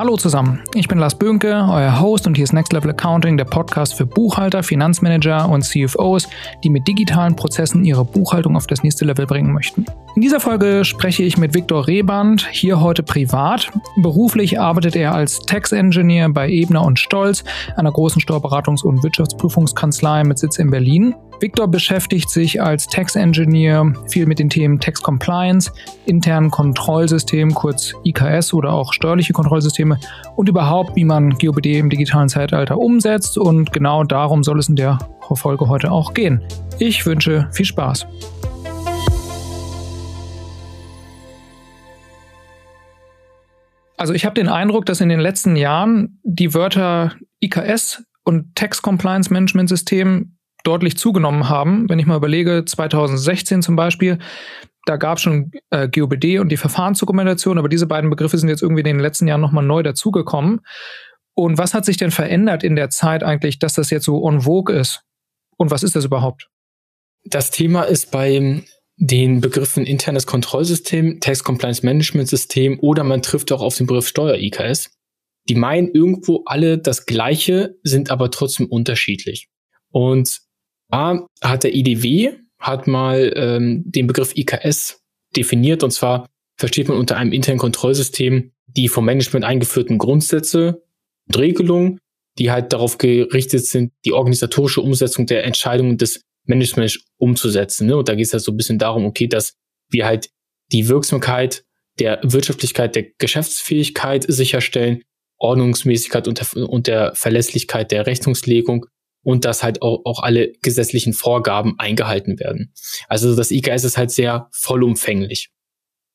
Hallo zusammen, ich bin Lars Bönke, euer Host und hier ist Next Level Accounting, der Podcast für Buchhalter, Finanzmanager und CFOs, die mit digitalen Prozessen ihre Buchhaltung auf das nächste Level bringen möchten. In dieser Folge spreche ich mit Viktor Reband, hier heute privat. Beruflich arbeitet er als Tax Engineer bei Ebner und Stolz, einer großen Steuerberatungs- und Wirtschaftsprüfungskanzlei mit Sitz in Berlin. Victor beschäftigt sich als Tax Engineer viel mit den Themen Tax Compliance, internen Kontrollsystem, kurz IKS oder auch steuerliche Kontrollsysteme und überhaupt, wie man GOBD im digitalen Zeitalter umsetzt. Und genau darum soll es in der Folge heute auch gehen. Ich wünsche viel Spaß. Also ich habe den Eindruck, dass in den letzten Jahren die Wörter IKS und Tax Compliance Management System deutlich zugenommen haben. Wenn ich mal überlege, 2016 zum Beispiel, da gab es schon äh, GOBD und die Verfahrensdokumentation, aber diese beiden Begriffe sind jetzt irgendwie in den letzten Jahren nochmal neu dazugekommen. Und was hat sich denn verändert in der Zeit eigentlich, dass das jetzt so en vogue ist? Und was ist das überhaupt? Das Thema ist bei den Begriffen internes Kontrollsystem, Tax Compliance Management System oder man trifft auch auf den Begriff Steuer-IKS. Die meinen irgendwo alle das Gleiche, sind aber trotzdem unterschiedlich. Und da hat der IDW hat mal ähm, den Begriff IKS definiert und zwar versteht man unter einem internen Kontrollsystem die vom Management eingeführten Grundsätze und Regelungen, die halt darauf gerichtet sind, die organisatorische Umsetzung der Entscheidungen des Managements umzusetzen. Ne? Und da geht es halt so ein bisschen darum, okay, dass wir halt die Wirksamkeit der Wirtschaftlichkeit, der Geschäftsfähigkeit sicherstellen, Ordnungsmäßigkeit und der, und der Verlässlichkeit der Rechnungslegung und dass halt auch, auch alle gesetzlichen Vorgaben eingehalten werden. Also das IKS ist halt sehr vollumfänglich.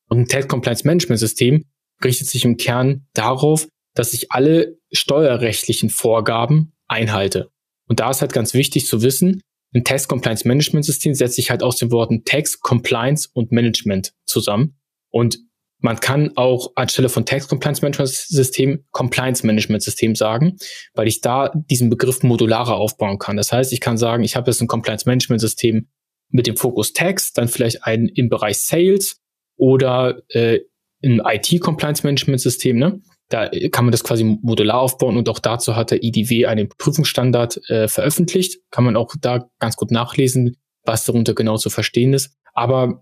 Und ein Tax Compliance Management System richtet sich im Kern darauf, dass ich alle steuerrechtlichen Vorgaben einhalte. Und da ist halt ganz wichtig zu wissen, ein Tax Compliance Management System setzt sich halt aus den Worten Tax, Compliance und Management zusammen. Und man kann auch anstelle von Tax Compliance Management System Compliance Management System sagen, weil ich da diesen Begriff modularer aufbauen kann. Das heißt, ich kann sagen, ich habe jetzt ein Compliance Management System mit dem Fokus Tax, dann vielleicht ein im Bereich Sales oder äh, ein IT Compliance Management System. Ne? Da kann man das quasi modular aufbauen und auch dazu hat der IDW einen Prüfungsstandard äh, veröffentlicht. Kann man auch da ganz gut nachlesen, was darunter genau zu verstehen ist. Aber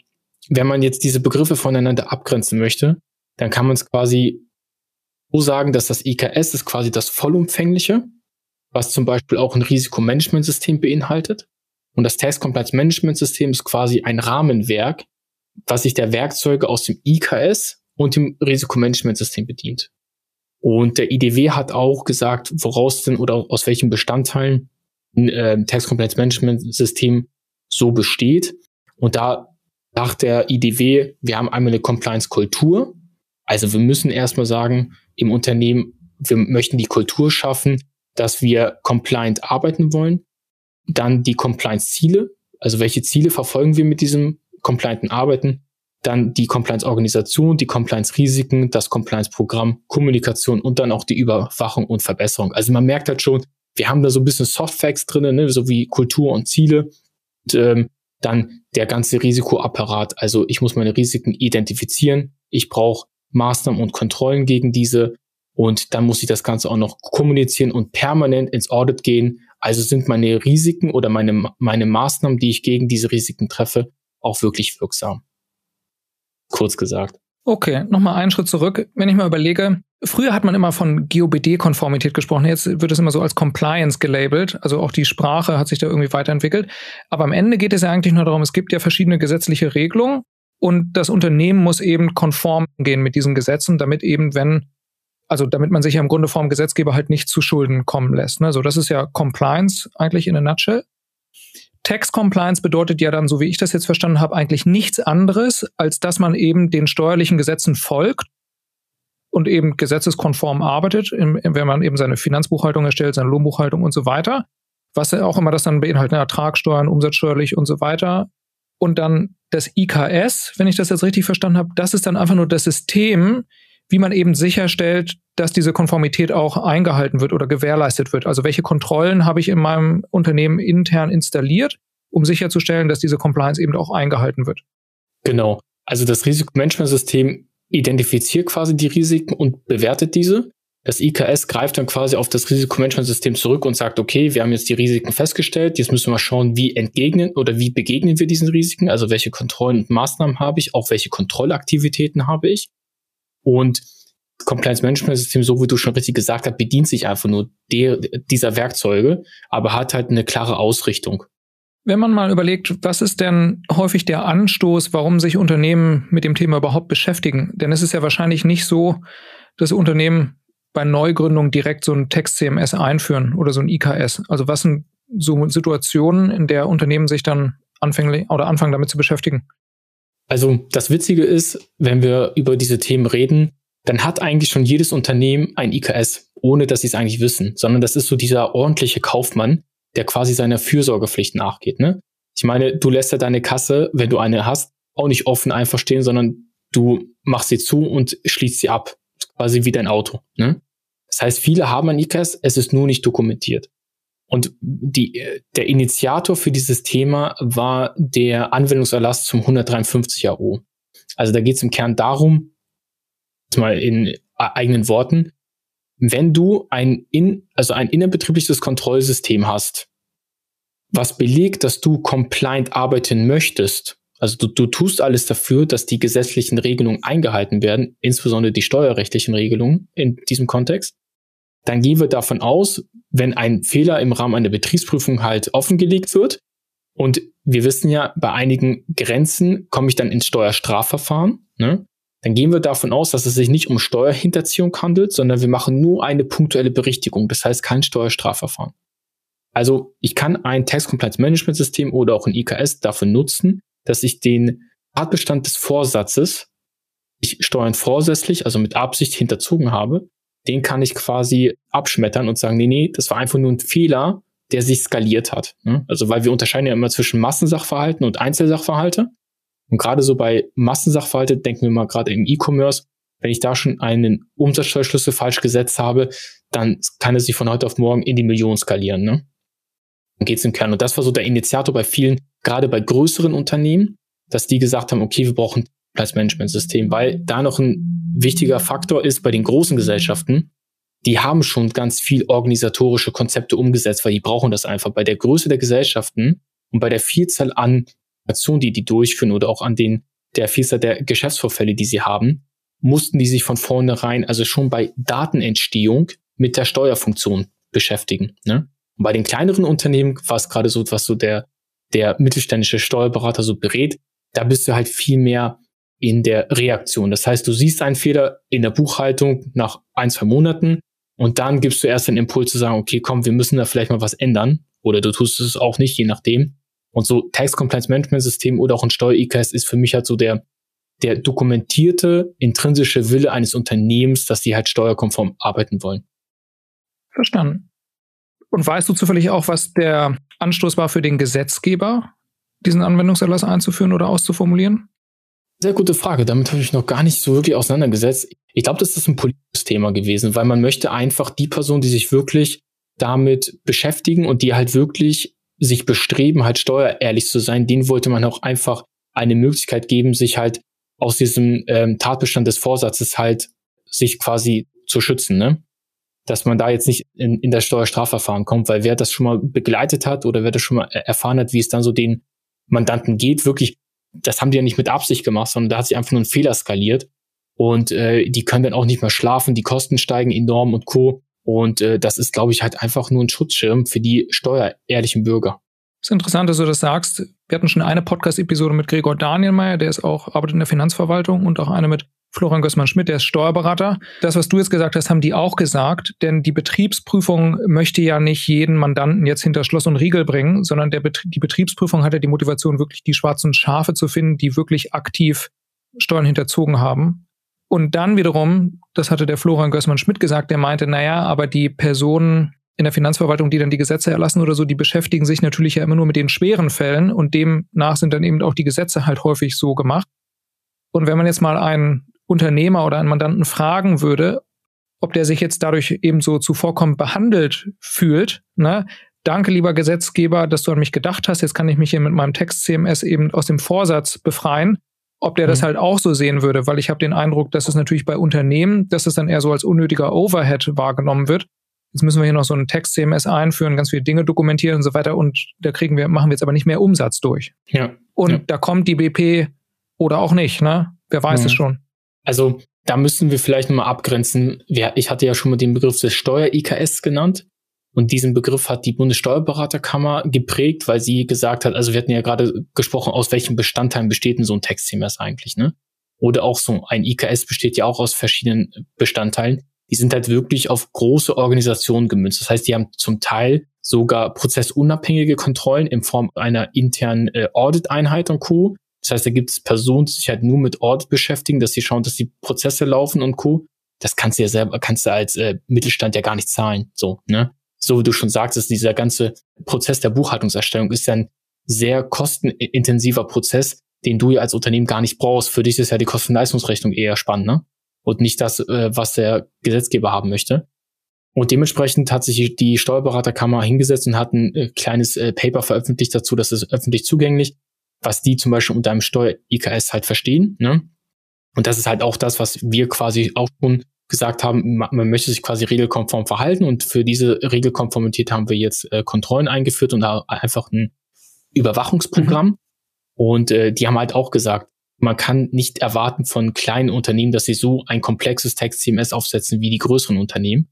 wenn man jetzt diese Begriffe voneinander abgrenzen möchte, dann kann man es quasi so sagen, dass das IKS ist quasi das vollumfängliche, was zum Beispiel auch ein Risikomanagementsystem beinhaltet. Und das Task Compliance Management System ist quasi ein Rahmenwerk, was sich der Werkzeuge aus dem IKS und dem Risikomanagementsystem bedient. Und der IDW hat auch gesagt, woraus denn oder aus welchen Bestandteilen ein äh, Tax Compliance Management System so besteht. Und da nach der IDW, wir haben einmal eine Compliance-Kultur. Also wir müssen erstmal sagen, im Unternehmen, wir möchten die Kultur schaffen, dass wir compliant arbeiten wollen. Dann die Compliance-Ziele, also welche Ziele verfolgen wir mit diesem complianten Arbeiten. Dann die Compliance-Organisation, die Compliance-Risiken, das Compliance-Programm, Kommunikation und dann auch die Überwachung und Verbesserung. Also man merkt halt schon, wir haben da so ein bisschen Softfacts drin, ne, so wie Kultur und Ziele. Und, ähm, dann der ganze Risikoapparat. Also ich muss meine Risiken identifizieren. Ich brauche Maßnahmen und Kontrollen gegen diese. Und dann muss ich das Ganze auch noch kommunizieren und permanent ins Audit gehen. Also sind meine Risiken oder meine, meine Maßnahmen, die ich gegen diese Risiken treffe, auch wirklich wirksam. Kurz gesagt. Okay, nochmal einen Schritt zurück. Wenn ich mal überlege, früher hat man immer von GOBD-Konformität gesprochen, jetzt wird es immer so als Compliance gelabelt. Also auch die Sprache hat sich da irgendwie weiterentwickelt. Aber am Ende geht es ja eigentlich nur darum, es gibt ja verschiedene gesetzliche Regelungen und das Unternehmen muss eben konform gehen mit diesen Gesetzen, damit eben, wenn, also damit man sich ja im Grunde vom Gesetzgeber halt nicht zu Schulden kommen lässt. Ne? So, das ist ja Compliance eigentlich in a nutshell. Tax Compliance bedeutet ja dann, so wie ich das jetzt verstanden habe, eigentlich nichts anderes, als dass man eben den steuerlichen Gesetzen folgt und eben gesetzeskonform arbeitet, wenn man eben seine Finanzbuchhaltung erstellt, seine Lohnbuchhaltung und so weiter. Was auch immer das dann beinhaltet, ne, Ertragssteuern, umsatzsteuerlich und so weiter. Und dann das IKS, wenn ich das jetzt richtig verstanden habe, das ist dann einfach nur das System, wie man eben sicherstellt, dass diese Konformität auch eingehalten wird oder gewährleistet wird. Also welche Kontrollen habe ich in meinem Unternehmen intern installiert, um sicherzustellen, dass diese Compliance eben auch eingehalten wird. Genau. Also das Risikomanagementsystem identifiziert quasi die Risiken und bewertet diese. Das IKS greift dann quasi auf das Risikomanagementsystem zurück und sagt, okay, wir haben jetzt die Risiken festgestellt, jetzt müssen wir schauen, wie entgegnen oder wie begegnen wir diesen Risiken, also welche Kontrollen und Maßnahmen habe ich, auch welche Kontrollaktivitäten habe ich. Und Compliance Management System, so wie du schon richtig gesagt hast, bedient sich einfach nur der, dieser Werkzeuge, aber hat halt eine klare Ausrichtung. Wenn man mal überlegt, was ist denn häufig der Anstoß, warum sich Unternehmen mit dem Thema überhaupt beschäftigen? Denn es ist ja wahrscheinlich nicht so, dass Unternehmen bei Neugründung direkt so ein Text-CMS einführen oder so ein IKS? Also was sind so Situationen, in der Unternehmen sich dann anfänglich oder anfangen damit zu beschäftigen? Also das Witzige ist, wenn wir über diese Themen reden, dann hat eigentlich schon jedes Unternehmen ein IKS, ohne dass sie es eigentlich wissen, sondern das ist so dieser ordentliche Kaufmann, der quasi seiner Fürsorgepflicht nachgeht. Ne? Ich meine, du lässt ja deine Kasse, wenn du eine hast, auch nicht offen einfach stehen, sondern du machst sie zu und schließt sie ab quasi wie dein Auto. Ne? Das heißt, viele haben ein ICAS, es ist nur nicht dokumentiert. Und die, der Initiator für dieses Thema war der Anwendungserlass zum 153 AO. Also da geht es im Kern darum, mal in eigenen Worten, wenn du ein in, also ein innerbetriebliches Kontrollsystem hast, was belegt, dass du compliant arbeiten möchtest, also du, du tust alles dafür, dass die gesetzlichen Regelungen eingehalten werden, insbesondere die steuerrechtlichen Regelungen in diesem Kontext. Dann gehen wir davon aus, wenn ein Fehler im Rahmen einer Betriebsprüfung halt offengelegt wird, und wir wissen ja, bei einigen Grenzen komme ich dann ins Steuerstrafverfahren, ne? Dann gehen wir davon aus, dass es sich nicht um Steuerhinterziehung handelt, sondern wir machen nur eine punktuelle Berichtigung, das heißt kein Steuerstrafverfahren. Also ich kann ein Tax Compliance Management System oder auch ein IKS dafür nutzen, dass ich den Tatbestand des Vorsatzes, ich Steuern vorsätzlich, also mit Absicht hinterzogen habe, den kann ich quasi abschmettern und sagen, nee, nee, das war einfach nur ein Fehler, der sich skaliert hat. Ne? Also weil wir unterscheiden ja immer zwischen Massensachverhalten und Einzelsachverhalte. Und gerade so bei Massensachverhalte denken wir mal gerade im E-Commerce, wenn ich da schon einen Umsatzsteuerschlüssel falsch gesetzt habe, dann kann es sich von heute auf morgen in die Millionen skalieren. Ne? Dann geht es im Kern. Und das war so der Initiator bei vielen gerade bei größeren Unternehmen, dass die gesagt haben, okay, wir brauchen Preismanagementsystem, weil da noch ein wichtiger Faktor ist bei den großen Gesellschaften, die haben schon ganz viel organisatorische Konzepte umgesetzt, weil die brauchen das einfach. Bei der Größe der Gesellschaften und bei der Vielzahl an Aktionen, die die durchführen oder auch an den der Vielzahl der Geschäftsvorfälle, die sie haben, mussten die sich von vornherein, also schon bei Datenentstehung mit der Steuerfunktion beschäftigen. Ne? Und bei den kleineren Unternehmen war es gerade so, was so der der mittelständische Steuerberater so berät, da bist du halt viel mehr in der Reaktion. Das heißt, du siehst einen Fehler in der Buchhaltung nach ein, zwei Monaten und dann gibst du erst den Impuls zu sagen, okay, komm, wir müssen da vielleicht mal was ändern. Oder du tust es auch nicht, je nachdem. Und so Tax Compliance Management System oder auch ein Steuer-IKS ist für mich halt so der, der dokumentierte intrinsische Wille eines Unternehmens, dass die halt steuerkonform arbeiten wollen. Verstanden. Und weißt du zufällig auch, was der Anstoß war für den Gesetzgeber, diesen Anwendungserlass einzuführen oder auszuformulieren? Sehr gute Frage. Damit habe ich noch gar nicht so wirklich auseinandergesetzt. Ich glaube, das ist ein politisches Thema gewesen, weil man möchte einfach die Person, die sich wirklich damit beschäftigen und die halt wirklich sich bestreben, halt steuerehrlich zu sein, denen wollte man auch einfach eine Möglichkeit geben, sich halt aus diesem ähm, Tatbestand des Vorsatzes halt sich quasi zu schützen. Ne? dass man da jetzt nicht in, in das Steuerstrafverfahren kommt, weil wer das schon mal begleitet hat oder wer das schon mal erfahren hat, wie es dann so den Mandanten geht, wirklich, das haben die ja nicht mit Absicht gemacht, sondern da hat sich einfach nur ein Fehler skaliert und äh, die können dann auch nicht mehr schlafen, die Kosten steigen enorm und co. Und äh, das ist, glaube ich, halt einfach nur ein Schutzschirm für die steuerehrlichen Bürger. Das ist interessant, dass du das sagst. Wir hatten schon eine Podcast-Episode mit Gregor Danielmeier, der ist auch, arbeitet in der Finanzverwaltung und auch eine mit Florian Gößmann-Schmidt, der ist Steuerberater. Das, was du jetzt gesagt hast, haben die auch gesagt, denn die Betriebsprüfung möchte ja nicht jeden Mandanten jetzt hinter Schloss und Riegel bringen, sondern der Bet die Betriebsprüfung hat ja die Motivation, wirklich die schwarzen Schafe zu finden, die wirklich aktiv Steuern hinterzogen haben. Und dann wiederum, das hatte der Florian Gößmann-Schmidt gesagt, der meinte, naja, aber die Personen in der Finanzverwaltung, die dann die Gesetze erlassen oder so, die beschäftigen sich natürlich ja immer nur mit den schweren Fällen und demnach sind dann eben auch die Gesetze halt häufig so gemacht. Und wenn man jetzt mal einen Unternehmer oder einen Mandanten fragen würde, ob der sich jetzt dadurch eben so zuvorkommend behandelt fühlt, ne? Danke, lieber Gesetzgeber, dass du an mich gedacht hast. Jetzt kann ich mich hier mit meinem Text-CMS eben aus dem Vorsatz befreien. Ob der mhm. das halt auch so sehen würde, weil ich habe den Eindruck, dass es natürlich bei Unternehmen, dass es dann eher so als unnötiger Overhead wahrgenommen wird. Jetzt müssen wir hier noch so einen Text-CMS einführen, ganz viele Dinge dokumentieren und so weiter und da kriegen wir, machen wir jetzt aber nicht mehr Umsatz durch. Ja. Und ja. da kommt die BP oder auch nicht, ne? Wer weiß mhm. es schon. Also da müssen wir vielleicht nochmal abgrenzen. Ich hatte ja schon mal den Begriff des Steuer-IKS genannt. Und diesen Begriff hat die Bundessteuerberaterkammer geprägt, weil sie gesagt hat, also wir hatten ja gerade gesprochen, aus welchen Bestandteilen besteht denn so ein Text-CMS eigentlich, ne? Oder auch so ein IKS besteht ja auch aus verschiedenen Bestandteilen. Die sind halt wirklich auf große Organisationen gemünzt. Das heißt, die haben zum Teil sogar prozessunabhängige Kontrollen in Form einer internen äh, Audit-Einheit und Co. Das heißt, da gibt es Personen, die sich halt nur mit Audit beschäftigen, dass sie schauen, dass die Prozesse laufen und Co. Das kannst du ja selber, kannst du als äh, Mittelstand ja gar nicht zahlen. So, ne? So wie du schon sagst, ist dieser ganze Prozess der Buchhaltungserstellung ist ein sehr kostenintensiver Prozess, den du ja als Unternehmen gar nicht brauchst. Für dich ist ja die Kostenleistungsrechnung eher spannend, ne? Und nicht das, äh, was der Gesetzgeber haben möchte. Und dementsprechend hat sich die Steuerberaterkammer hingesetzt und hat ein äh, kleines äh, Paper veröffentlicht dazu, das ist öffentlich zugänglich was die zum Beispiel unter einem Steuer-IKS halt verstehen. Ne? Und das ist halt auch das, was wir quasi auch schon gesagt haben, man möchte sich quasi regelkonform verhalten und für diese Regelkonformität haben wir jetzt äh, Kontrollen eingeführt und da einfach ein Überwachungsprogramm. Mhm. Und äh, die haben halt auch gesagt, man kann nicht erwarten von kleinen Unternehmen, dass sie so ein komplexes Text-CMS aufsetzen wie die größeren Unternehmen.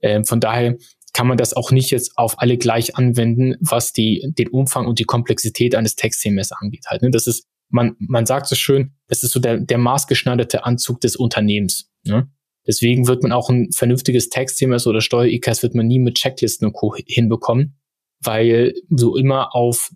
Äh, von daher kann man das auch nicht jetzt auf alle gleich anwenden, was die, den Umfang und die Komplexität eines Text-CMS angeht. Halt, ne? Das ist, man, man sagt so schön, das ist so der, der maßgeschneiderte Anzug des Unternehmens. Ne? Deswegen wird man auch ein vernünftiges Text-CMS oder Steuer-IKS wird man nie mit Checklisten und Co. hinbekommen, weil so immer auf,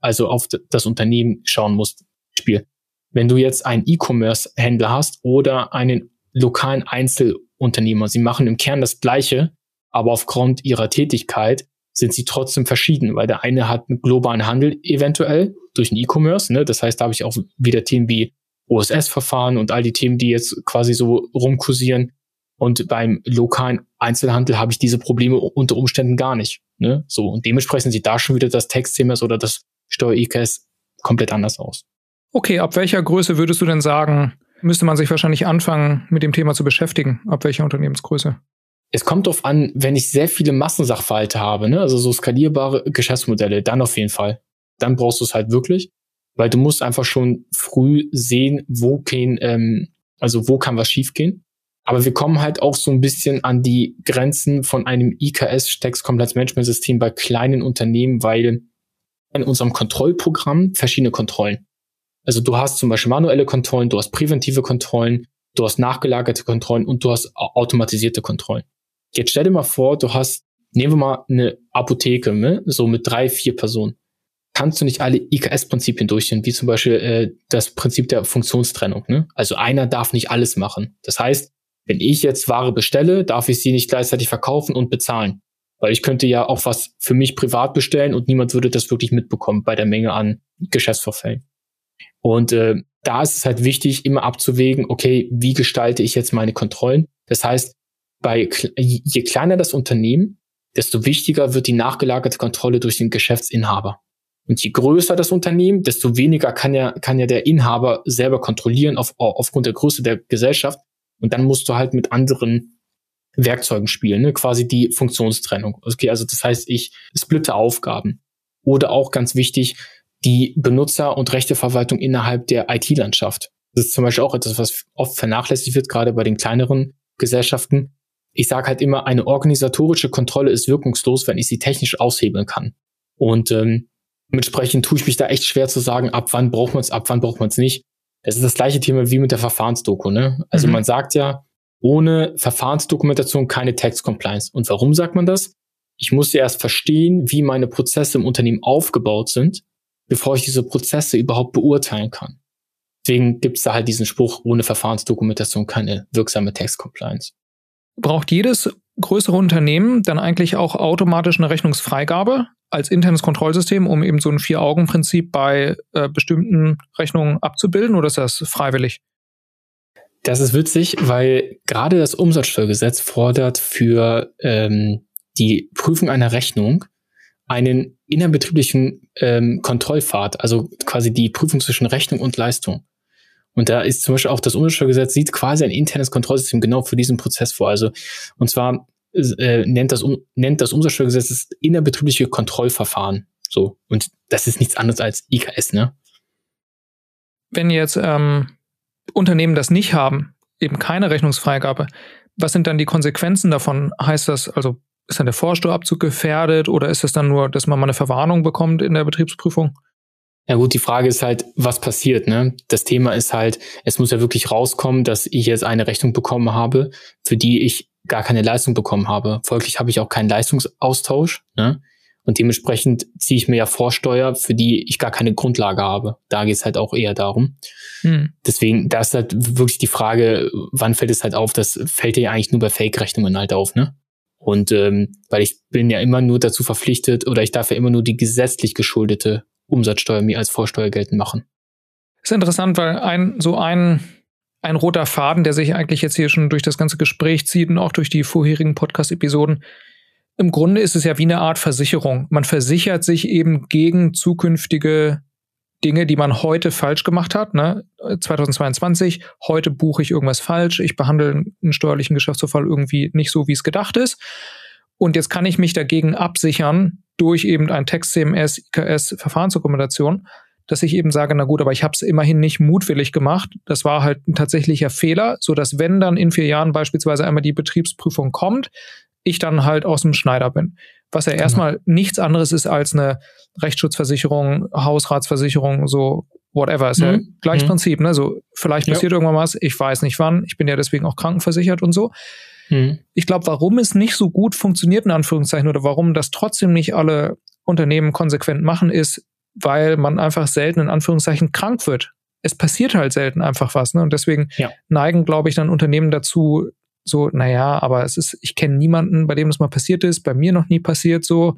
also auf das Unternehmen schauen muss. Spiel. Wenn du jetzt einen E-Commerce-Händler hast oder einen lokalen Einzelunternehmer, sie machen im Kern das Gleiche, aber aufgrund ihrer Tätigkeit sind sie trotzdem verschieden, weil der eine hat einen globalen Handel eventuell durch den E-Commerce, ne? das heißt, da habe ich auch wieder Themen wie OSS-Verfahren und all die Themen, die jetzt quasi so rumkursieren. Und beim lokalen Einzelhandel habe ich diese Probleme unter Umständen gar nicht. Ne? So, und dementsprechend sieht da schon wieder das Text-CMS oder das Steuer-IKS komplett anders aus. Okay, ab welcher Größe würdest du denn sagen, müsste man sich wahrscheinlich anfangen, mit dem Thema zu beschäftigen? Ab welcher Unternehmensgröße? Es kommt darauf an, wenn ich sehr viele Massensachverhalte habe, ne, also so skalierbare Geschäftsmodelle, dann auf jeden Fall. Dann brauchst du es halt wirklich, weil du musst einfach schon früh sehen, wo gehen, ähm, also wo kann was schiefgehen. Aber wir kommen halt auch so ein bisschen an die Grenzen von einem IKS Text Compliance Management System bei kleinen Unternehmen, weil in unserem Kontrollprogramm verschiedene Kontrollen. Also du hast zum Beispiel manuelle Kontrollen, du hast präventive Kontrollen, du hast nachgelagerte Kontrollen und du hast automatisierte Kontrollen. Jetzt stell dir mal vor, du hast, nehmen wir mal eine Apotheke, ne? so mit drei, vier Personen. Kannst du nicht alle IKS-Prinzipien durchführen, wie zum Beispiel äh, das Prinzip der Funktionstrennung. Ne? Also einer darf nicht alles machen. Das heißt, wenn ich jetzt Ware bestelle, darf ich sie nicht gleichzeitig verkaufen und bezahlen. Weil ich könnte ja auch was für mich privat bestellen und niemand würde das wirklich mitbekommen bei der Menge an Geschäftsvorfällen. Und äh, da ist es halt wichtig, immer abzuwägen, okay, wie gestalte ich jetzt meine Kontrollen? Das heißt, bei, je kleiner das Unternehmen, desto wichtiger wird die nachgelagerte Kontrolle durch den Geschäftsinhaber. Und je größer das Unternehmen, desto weniger kann ja, kann ja der Inhaber selber kontrollieren auf, aufgrund der Größe der Gesellschaft. Und dann musst du halt mit anderen Werkzeugen spielen, ne? quasi die Funktionstrennung. Okay, also das heißt, ich splitte Aufgaben. Oder auch ganz wichtig, die Benutzer- und Rechteverwaltung innerhalb der IT-Landschaft. Das ist zum Beispiel auch etwas, was oft vernachlässigt wird, gerade bei den kleineren Gesellschaften ich sage halt immer, eine organisatorische Kontrolle ist wirkungslos, wenn ich sie technisch aushebeln kann. Und ähm, dementsprechend tue ich mich da echt schwer zu sagen, ab wann braucht man es, ab wann braucht man es nicht. Es ist das gleiche Thema wie mit der Verfahrensdoku. Ne? Also mhm. man sagt ja, ohne Verfahrensdokumentation keine Tax Compliance. Und warum sagt man das? Ich muss ja erst verstehen, wie meine Prozesse im Unternehmen aufgebaut sind, bevor ich diese Prozesse überhaupt beurteilen kann. Deswegen gibt es da halt diesen Spruch, ohne Verfahrensdokumentation keine wirksame Tax Compliance braucht jedes größere Unternehmen dann eigentlich auch automatisch eine Rechnungsfreigabe als internes Kontrollsystem, um eben so ein Vier-Augen-Prinzip bei äh, bestimmten Rechnungen abzubilden oder ist das freiwillig? Das ist witzig, weil gerade das Umsatzsteuergesetz fordert für ähm, die Prüfung einer Rechnung einen innerbetrieblichen ähm, Kontrollpfad, also quasi die Prüfung zwischen Rechnung und Leistung. Und da ist zum Beispiel auch das Umsatzsteuergesetz sieht quasi ein internes Kontrollsystem genau für diesen Prozess vor. Also, und zwar äh, nennt das, um, nennt das Umsatzsteuergesetz das innerbetriebliche Kontrollverfahren. So. Und das ist nichts anderes als IKS, ne? Wenn jetzt ähm, Unternehmen das nicht haben, eben keine Rechnungsfreigabe, was sind dann die Konsequenzen davon? Heißt das, also ist dann der Vorsteuerabzug gefährdet oder ist es dann nur, dass man mal eine Verwarnung bekommt in der Betriebsprüfung? Ja gut, die Frage ist halt, was passiert, ne? Das Thema ist halt, es muss ja wirklich rauskommen, dass ich jetzt eine Rechnung bekommen habe, für die ich gar keine Leistung bekommen habe. Folglich habe ich auch keinen Leistungsaustausch, ne? Und dementsprechend ziehe ich mir ja Vorsteuer, für die ich gar keine Grundlage habe. Da geht es halt auch eher darum. Hm. Deswegen, da ist halt wirklich die Frage, wann fällt es halt auf? Das fällt ja eigentlich nur bei Fake-Rechnungen halt auf, ne? Und ähm, weil ich bin ja immer nur dazu verpflichtet oder ich darf ja immer nur die gesetzlich geschuldete Umsatzsteuer mir als Vorsteuer geltend machen. ist interessant, weil ein so ein ein roter Faden, der sich eigentlich jetzt hier schon durch das ganze Gespräch zieht und auch durch die vorherigen Podcast-Episoden. Im Grunde ist es ja wie eine Art Versicherung. Man versichert sich eben gegen zukünftige Dinge, die man heute falsch gemacht hat. Ne? 2022, heute buche ich irgendwas falsch, ich behandle einen steuerlichen Geschäftsvorfall irgendwie nicht so, wie es gedacht ist. Und jetzt kann ich mich dagegen absichern durch eben ein Text-CMS, IKS, Verfahrensdokumentation, dass ich eben sage, na gut, aber ich habe es immerhin nicht mutwillig gemacht. Das war halt ein tatsächlicher Fehler, so dass wenn dann in vier Jahren beispielsweise einmal die Betriebsprüfung kommt, ich dann halt aus dem Schneider bin. Was ja genau. erstmal nichts anderes ist als eine Rechtsschutzversicherung, Hausratsversicherung, so whatever. Ist mhm. ja gleiches mhm. Prinzip, ne? So, vielleicht passiert ja. irgendwann was, ich weiß nicht wann, ich bin ja deswegen auch krankenversichert und so. Mhm. Ich glaube, warum es nicht so gut funktioniert, in Anführungszeichen, oder warum das trotzdem nicht alle Unternehmen konsequent machen, ist, weil man einfach selten in Anführungszeichen krank wird. Es passiert halt selten einfach was, ne? Und deswegen ja. neigen, glaube ich, dann Unternehmen dazu, so, naja, aber es ist, ich kenne niemanden, bei dem das mal passiert ist, bei mir noch nie passiert so.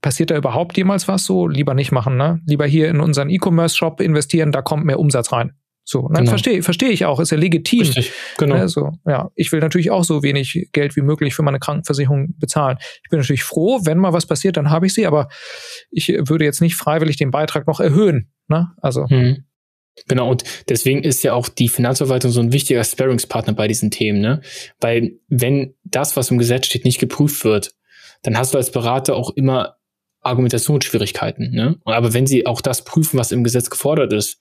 Passiert da überhaupt jemals was so? Lieber nicht machen, ne? Lieber hier in unseren E-Commerce-Shop investieren, da kommt mehr Umsatz rein. So, ne? genau. verstehe versteh ich auch, ist ja legitim. Richtig, genau. Also, ja, ich will natürlich auch so wenig Geld wie möglich für meine Krankenversicherung bezahlen. Ich bin natürlich froh, wenn mal was passiert, dann habe ich sie, aber ich würde jetzt nicht freiwillig den Beitrag noch erhöhen. Ne? Also. Hm. Genau, und deswegen ist ja auch die Finanzverwaltung so ein wichtiger Sparringspartner bei diesen Themen, ne? Weil wenn das, was im Gesetz steht, nicht geprüft wird, dann hast du als Berater auch immer Argumentationsschwierigkeiten, ne? Aber wenn sie auch das prüfen, was im Gesetz gefordert ist,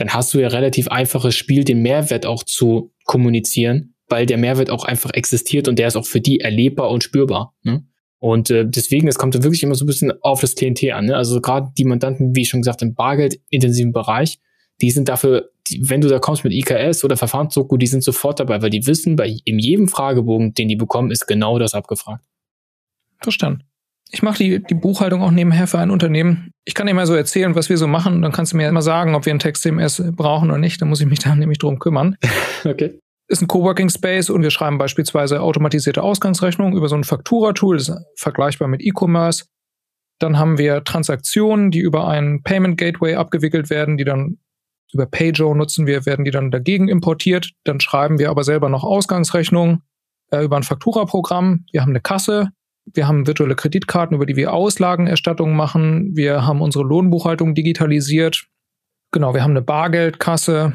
dann hast du ja relativ einfaches Spiel, den Mehrwert auch zu kommunizieren, weil der Mehrwert auch einfach existiert und der ist auch für die erlebbar und spürbar. Ne? Und äh, deswegen, es kommt dann wirklich immer so ein bisschen auf das Klientel an. Ne? Also gerade die Mandanten, wie schon gesagt, im bargeldintensiven Bereich, die sind dafür, die, wenn du da kommst mit IKS oder Verfahrensdoku, die sind sofort dabei, weil die wissen, bei in jedem Fragebogen, den die bekommen, ist genau das abgefragt. Verstanden. Ich mache die, die Buchhaltung auch nebenher für ein Unternehmen. Ich kann dir mal so erzählen, was wir so machen. Dann kannst du mir immer sagen, ob wir ein Text-CMS brauchen oder nicht. Dann muss ich mich da nämlich drum kümmern. okay. Ist ein Coworking Space und wir schreiben beispielsweise automatisierte Ausgangsrechnungen über so ein Faktura-Tool. Das ist vergleichbar mit E-Commerce. Dann haben wir Transaktionen, die über einen Payment Gateway abgewickelt werden, die dann über PayJo nutzen wir, werden die dann dagegen importiert. Dann schreiben wir aber selber noch Ausgangsrechnungen äh, über ein Faktura-Programm. Wir haben eine Kasse, wir haben virtuelle Kreditkarten, über die wir Auslagenerstattungen machen. Wir haben unsere Lohnbuchhaltung digitalisiert. Genau, wir haben eine Bargeldkasse.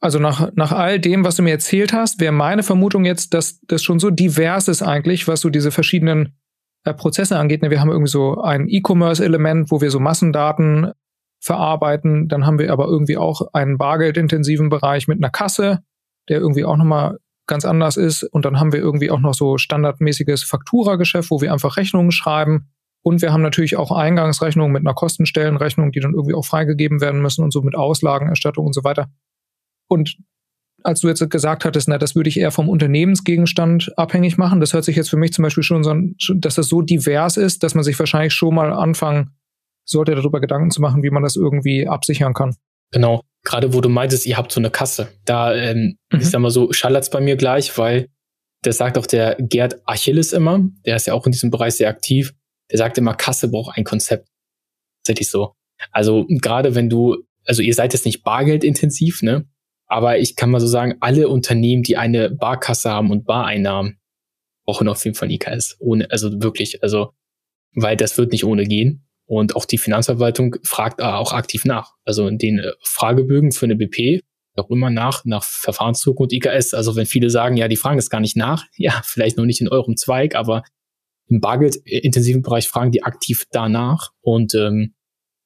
Also nach, nach all dem, was du mir erzählt hast, wäre meine Vermutung jetzt, dass das schon so divers ist eigentlich, was so diese verschiedenen äh, Prozesse angeht. Wir haben irgendwie so ein E-Commerce-Element, wo wir so Massendaten verarbeiten. Dann haben wir aber irgendwie auch einen bargeldintensiven Bereich mit einer Kasse, der irgendwie auch nochmal ganz anders ist. Und dann haben wir irgendwie auch noch so standardmäßiges Faktura-Geschäft, wo wir einfach Rechnungen schreiben. Und wir haben natürlich auch Eingangsrechnungen mit einer Kostenstellenrechnung, die dann irgendwie auch freigegeben werden müssen und so mit Auslagenerstattung und so weiter. Und als du jetzt gesagt hattest, na, das würde ich eher vom Unternehmensgegenstand abhängig machen. Das hört sich jetzt für mich zum Beispiel schon so an, dass das so divers ist, dass man sich wahrscheinlich schon mal anfangen sollte, darüber Gedanken zu machen, wie man das irgendwie absichern kann. Genau. Gerade wo du meintest, ihr habt so eine Kasse. Da ähm, mhm. ist ja mal so, schallert's bei mir gleich, weil das sagt auch der Gerd Achilles immer, der ist ja auch in diesem Bereich sehr aktiv, der sagt immer, Kasse braucht ein Konzept. Tatsächlich so. Also gerade wenn du, also ihr seid jetzt nicht bargeldintensiv, ne? Aber ich kann mal so sagen, alle Unternehmen, die eine Barkasse haben und Bareinnahmen, brauchen auf jeden Fall ein IKS. Ohne, also wirklich, also, weil das wird nicht ohne gehen. Und auch die Finanzverwaltung fragt auch aktiv nach. Also in den äh, Fragebögen für eine BP auch immer nach, nach Verfahrenszug und IKS. Also wenn viele sagen, ja, die fragen es gar nicht nach, ja, vielleicht noch nicht in eurem Zweig, aber im Bargeld-intensiven Bereich fragen die aktiv danach. Und ähm,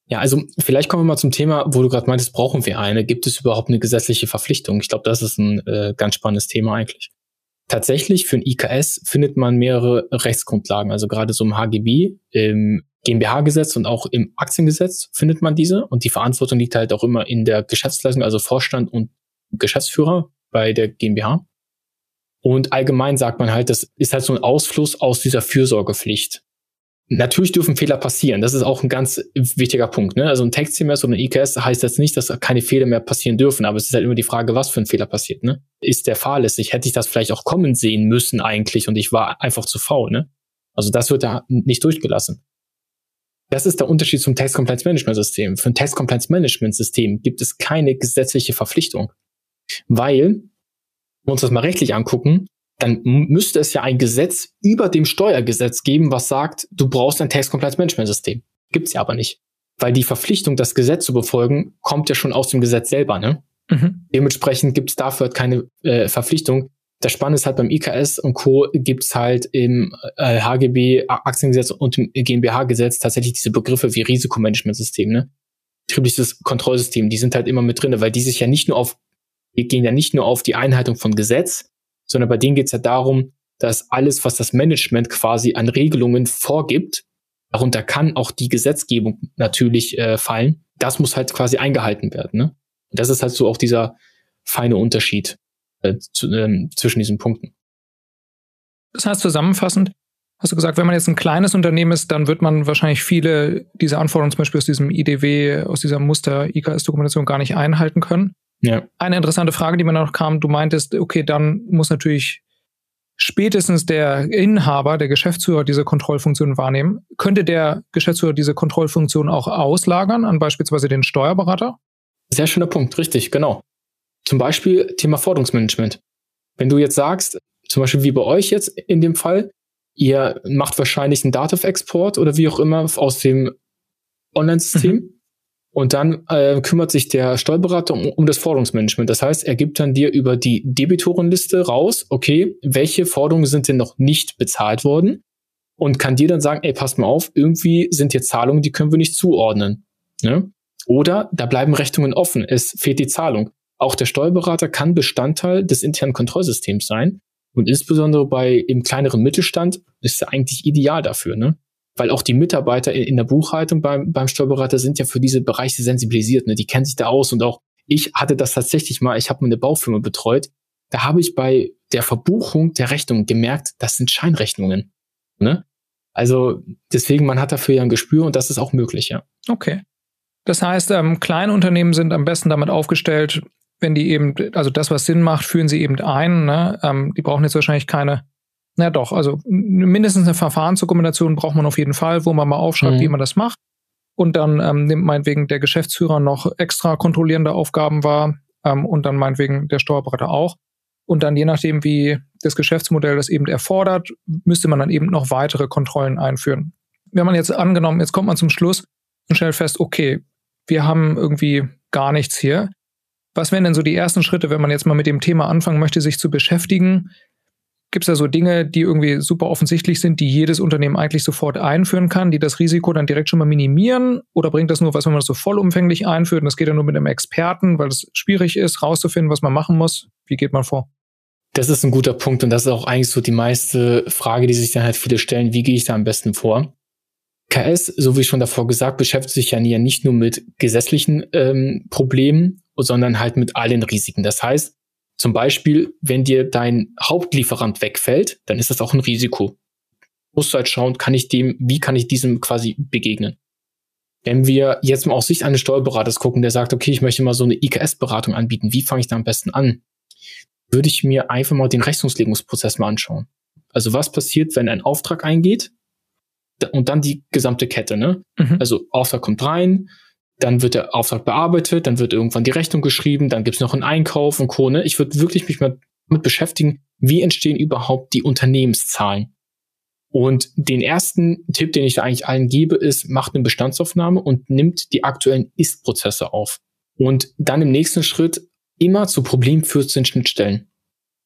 ja, also vielleicht kommen wir mal zum Thema, wo du gerade meintest, brauchen wir eine? Gibt es überhaupt eine gesetzliche Verpflichtung? Ich glaube, das ist ein äh, ganz spannendes Thema eigentlich. Tatsächlich für ein IKS findet man mehrere Rechtsgrundlagen. Also gerade so im HGB, im GmbH-Gesetz und auch im Aktiengesetz findet man diese. Und die Verantwortung liegt halt auch immer in der Geschäftsleitung, also Vorstand und Geschäftsführer bei der GmbH. Und allgemein sagt man halt, das ist halt so ein Ausfluss aus dieser Fürsorgepflicht. Natürlich dürfen Fehler passieren. Das ist auch ein ganz wichtiger Punkt. Ne? Also ein Text-CMS oder ein IKS heißt jetzt nicht, dass keine Fehler mehr passieren dürfen, aber es ist halt immer die Frage, was für ein Fehler passiert. Ne? Ist der fahrlässig? Hätte ich das vielleicht auch kommen sehen müssen eigentlich und ich war einfach zu faul. Ne? Also das wird da nicht durchgelassen. Das ist der Unterschied zum Tax Compliance Management System. Für ein Tax Compliance Management System gibt es keine gesetzliche Verpflichtung. Weil, wenn wir uns das mal rechtlich angucken, dann müsste es ja ein Gesetz über dem Steuergesetz geben, was sagt, du brauchst ein Tax Compliance Management System. Gibt's ja aber nicht. Weil die Verpflichtung, das Gesetz zu befolgen, kommt ja schon aus dem Gesetz selber, ne? Mhm. Dementsprechend gibt's dafür halt keine äh, Verpflichtung. Das Spannende ist halt beim IKS und Co. gibt's halt im äh, HGB, Aktiengesetz und im GmbH-Gesetz tatsächlich diese Begriffe wie Risikomanagementsystem, ne? Betriebliches Kontrollsystem, die sind halt immer mit drinne, weil die sich ja nicht nur auf, die gehen ja nicht nur auf die Einhaltung von Gesetz, sondern bei denen geht's ja darum, dass alles, was das Management quasi an Regelungen vorgibt, darunter kann auch die Gesetzgebung natürlich äh, fallen, das muss halt quasi eingehalten werden. Ne? Und das ist halt so auch dieser feine Unterschied äh, zu, ähm, zwischen diesen Punkten. Das heißt zusammenfassend, hast du gesagt, wenn man jetzt ein kleines Unternehmen ist, dann wird man wahrscheinlich viele dieser Anforderungen zum Beispiel aus diesem IDW, aus dieser Muster-IKS-Dokumentation gar nicht einhalten können. Ja. Eine interessante Frage, die mir noch kam, du meintest, okay, dann muss natürlich spätestens der Inhaber, der Geschäftsführer diese Kontrollfunktion wahrnehmen. Könnte der Geschäftsführer diese Kontrollfunktion auch auslagern an beispielsweise den Steuerberater? Sehr schöner Punkt, richtig, genau. Zum Beispiel Thema Forderungsmanagement. Wenn du jetzt sagst, zum Beispiel wie bei euch jetzt in dem Fall, ihr macht wahrscheinlich einen Dativ-Export oder wie auch immer aus dem Online-System mhm. Und dann äh, kümmert sich der Steuerberater um, um, das Forderungsmanagement. Das heißt, er gibt dann dir über die Debitorenliste raus, okay, welche Forderungen sind denn noch nicht bezahlt worden und kann dir dann sagen, ey, pass mal auf, irgendwie sind hier Zahlungen, die können wir nicht zuordnen. Ne? Oder da bleiben Rechnungen offen, es fehlt die Zahlung. Auch der Steuerberater kann Bestandteil des internen Kontrollsystems sein. Und insbesondere bei im kleineren Mittelstand ist er eigentlich ideal dafür, ne? Weil auch die Mitarbeiter in der Buchhaltung beim, beim Steuerberater sind ja für diese Bereiche sensibilisiert, ne? Die kennen sich da aus und auch ich hatte das tatsächlich mal, ich habe eine Baufirma betreut, da habe ich bei der Verbuchung der Rechnung gemerkt, das sind Scheinrechnungen. Ne? Also deswegen, man hat dafür ja ein Gespür und das ist auch möglich, ja. Okay. Das heißt, ähm, kleine Unternehmen sind am besten damit aufgestellt, wenn die eben, also das, was Sinn macht, führen sie eben ein. Ne? Ähm, die brauchen jetzt wahrscheinlich keine, na doch, also mindestens eine Verfahrensdokumentation braucht man auf jeden Fall, wo man mal aufschreibt, mhm. wie man das macht. Und dann ähm, nimmt meinetwegen der Geschäftsführer noch extra kontrollierende Aufgaben wahr ähm, und dann meinetwegen der Steuerberater auch. Und dann je nachdem, wie das Geschäftsmodell das eben erfordert, müsste man dann eben noch weitere Kontrollen einführen. Wenn man jetzt angenommen, jetzt kommt man zum Schluss und stellt fest, okay, wir haben irgendwie gar nichts hier, was wären denn so die ersten Schritte, wenn man jetzt mal mit dem Thema anfangen möchte, sich zu beschäftigen? Gibt es da so Dinge, die irgendwie super offensichtlich sind, die jedes Unternehmen eigentlich sofort einführen kann, die das Risiko dann direkt schon mal minimieren? Oder bringt das nur was, wenn man das so vollumfänglich einführt und das geht ja nur mit einem Experten, weil es schwierig ist, rauszufinden, was man machen muss? Wie geht man vor? Das ist ein guter Punkt und das ist auch eigentlich so die meiste Frage, die sich dann halt viele stellen. Wie gehe ich da am besten vor? KS, so wie schon davor gesagt, beschäftigt sich ja nicht nur mit gesetzlichen ähm, Problemen, sondern halt mit allen Risiken. Das heißt, zum Beispiel, wenn dir dein Hauptlieferant wegfällt, dann ist das auch ein Risiko. Musst du halt schauen, kann ich dem, wie kann ich diesem quasi begegnen? Wenn wir jetzt mal aus Sicht eines Steuerberaters gucken, der sagt, okay, ich möchte mal so eine IKS-Beratung anbieten, wie fange ich da am besten an? Würde ich mir einfach mal den Rechnungslegungsprozess mal anschauen. Also was passiert, wenn ein Auftrag eingeht und dann die gesamte Kette, ne? Mhm. Also Auftrag kommt rein, dann wird der Auftrag bearbeitet, dann wird irgendwann die Rechnung geschrieben, dann gibt's noch einen Einkauf und Co. Ne? Ich würde wirklich mich mal damit beschäftigen, wie entstehen überhaupt die Unternehmenszahlen. Und den ersten Tipp, den ich da eigentlich allen gebe, ist, macht eine Bestandsaufnahme und nimmt die aktuellen Ist-Prozesse auf. Und dann im nächsten Schritt immer zu sind Schnittstellen.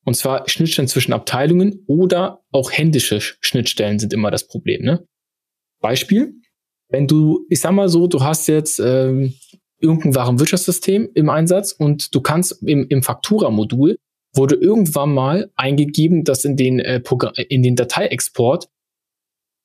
Und zwar Schnittstellen zwischen Abteilungen oder auch händische Schnittstellen sind immer das Problem. Ne? Beispiel, wenn du, ich sag mal so, du hast jetzt ähm, irgendein Warenwirtschaftssystem im Einsatz und du kannst im, im Faktura-Modul wurde irgendwann mal eingegeben, dass in den, äh, in den Dateiexport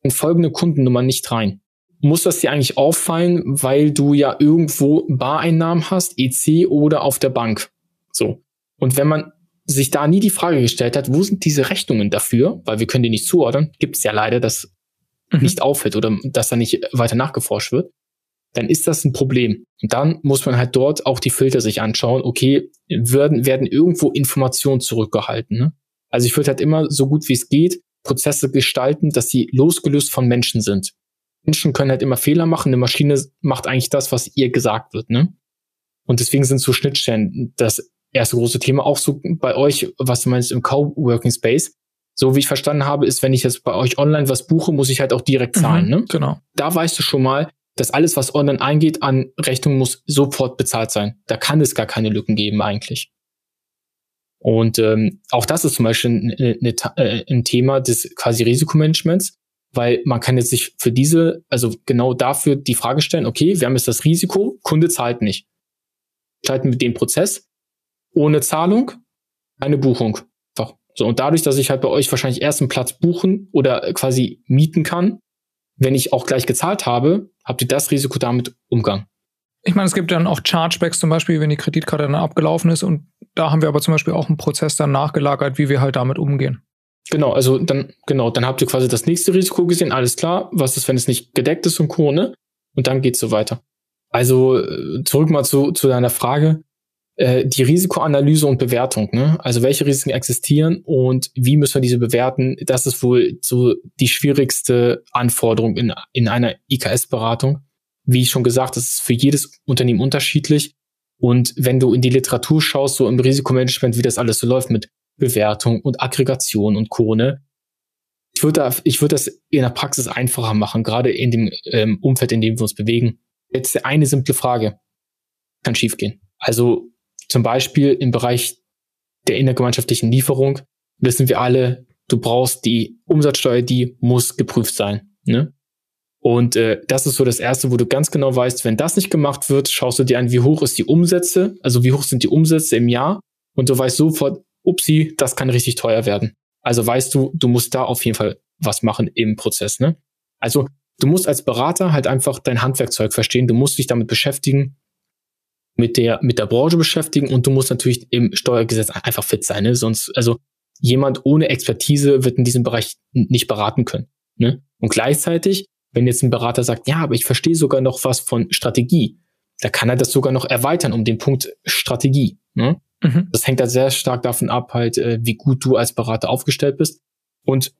folgende Kundennummer nicht rein. Muss das dir eigentlich auffallen, weil du ja irgendwo Bareinnahmen hast, EC oder auf der Bank? So. Und wenn man sich da nie die Frage gestellt hat, wo sind diese Rechnungen dafür, weil wir können die nicht zuordnen, gibt es ja leider, dass mhm. nicht auffällt oder dass da nicht weiter nachgeforscht wird, dann ist das ein Problem. Und dann muss man halt dort auch die Filter sich anschauen, okay, werden, werden irgendwo Informationen zurückgehalten. Ne? Also ich würde halt immer so gut wie es geht Prozesse gestalten, dass sie losgelöst von Menschen sind. Menschen können halt immer Fehler machen, eine Maschine macht eigentlich das, was ihr gesagt wird. Ne? Und deswegen sind so Schnittstellen das erste große Thema. Auch so bei euch, was du meinst im Coworking Space. So wie ich verstanden habe, ist, wenn ich jetzt bei euch online was buche, muss ich halt auch direkt zahlen. Mhm, ne? Genau. Da weißt du schon mal, dass alles, was online eingeht an Rechnung, muss sofort bezahlt sein. Da kann es gar keine Lücken geben eigentlich. Und ähm, auch das ist zum Beispiel ein, eine, äh, ein Thema des quasi Risikomanagements, weil man kann jetzt sich für diese, also genau dafür die Frage stellen, okay, wir haben jetzt das Risiko, Kunde zahlt nicht. Schalten wir den Prozess, ohne Zahlung eine Buchung. So, und dadurch, dass ich halt bei euch wahrscheinlich erst einen Platz buchen oder quasi mieten kann, wenn ich auch gleich gezahlt habe, habt ihr das Risiko damit Umgang. Ich meine, es gibt dann auch Chargebacks zum Beispiel, wenn die Kreditkarte dann abgelaufen ist und da haben wir aber zum Beispiel auch einen Prozess dann nachgelagert, wie wir halt damit umgehen. Genau, also dann, genau, dann habt ihr quasi das nächste Risiko gesehen, alles klar, was ist, wenn es nicht gedeckt ist und Co., ne? Und dann geht's so weiter. Also äh, zurück mal zu, zu deiner Frage äh, die Risikoanalyse und Bewertung. Ne? Also welche Risiken existieren und wie müssen wir diese bewerten? Das ist wohl so die schwierigste Anforderung in, in einer IKS-Beratung. Wie ich schon gesagt, das ist für jedes Unternehmen unterschiedlich. Und wenn du in die Literatur schaust, so im Risikomanagement, wie das alles so läuft mit Bewertung und Aggregation und Co., ne? Ich würde da, ich würde das in der Praxis einfacher machen, gerade in dem ähm, Umfeld, in dem wir uns bewegen. Jetzt eine simple Frage. Kann schiefgehen. Also zum Beispiel im Bereich der innergemeinschaftlichen Lieferung wissen wir alle, du brauchst die Umsatzsteuer, die muss geprüft sein. Ne? Und äh, das ist so das Erste, wo du ganz genau weißt, wenn das nicht gemacht wird, schaust du dir an, wie hoch ist die Umsätze, also wie hoch sind die Umsätze im Jahr und du weißt sofort, upsi, das kann richtig teuer werden. Also weißt du, du musst da auf jeden Fall was machen im Prozess. Ne? Also du musst als Berater halt einfach dein Handwerkzeug verstehen, du musst dich damit beschäftigen, mit der, mit der Branche beschäftigen und du musst natürlich im Steuergesetz einfach fit sein. Ne? Sonst, also jemand ohne Expertise wird in diesem Bereich nicht beraten können. Ne? Und gleichzeitig, wenn jetzt ein Berater sagt, ja, aber ich verstehe sogar noch was von Strategie, da kann er das sogar noch erweitern um den Punkt Strategie. Ne? Mhm. Das hängt halt sehr stark davon ab, halt, äh, wie gut du als Berater aufgestellt bist. Und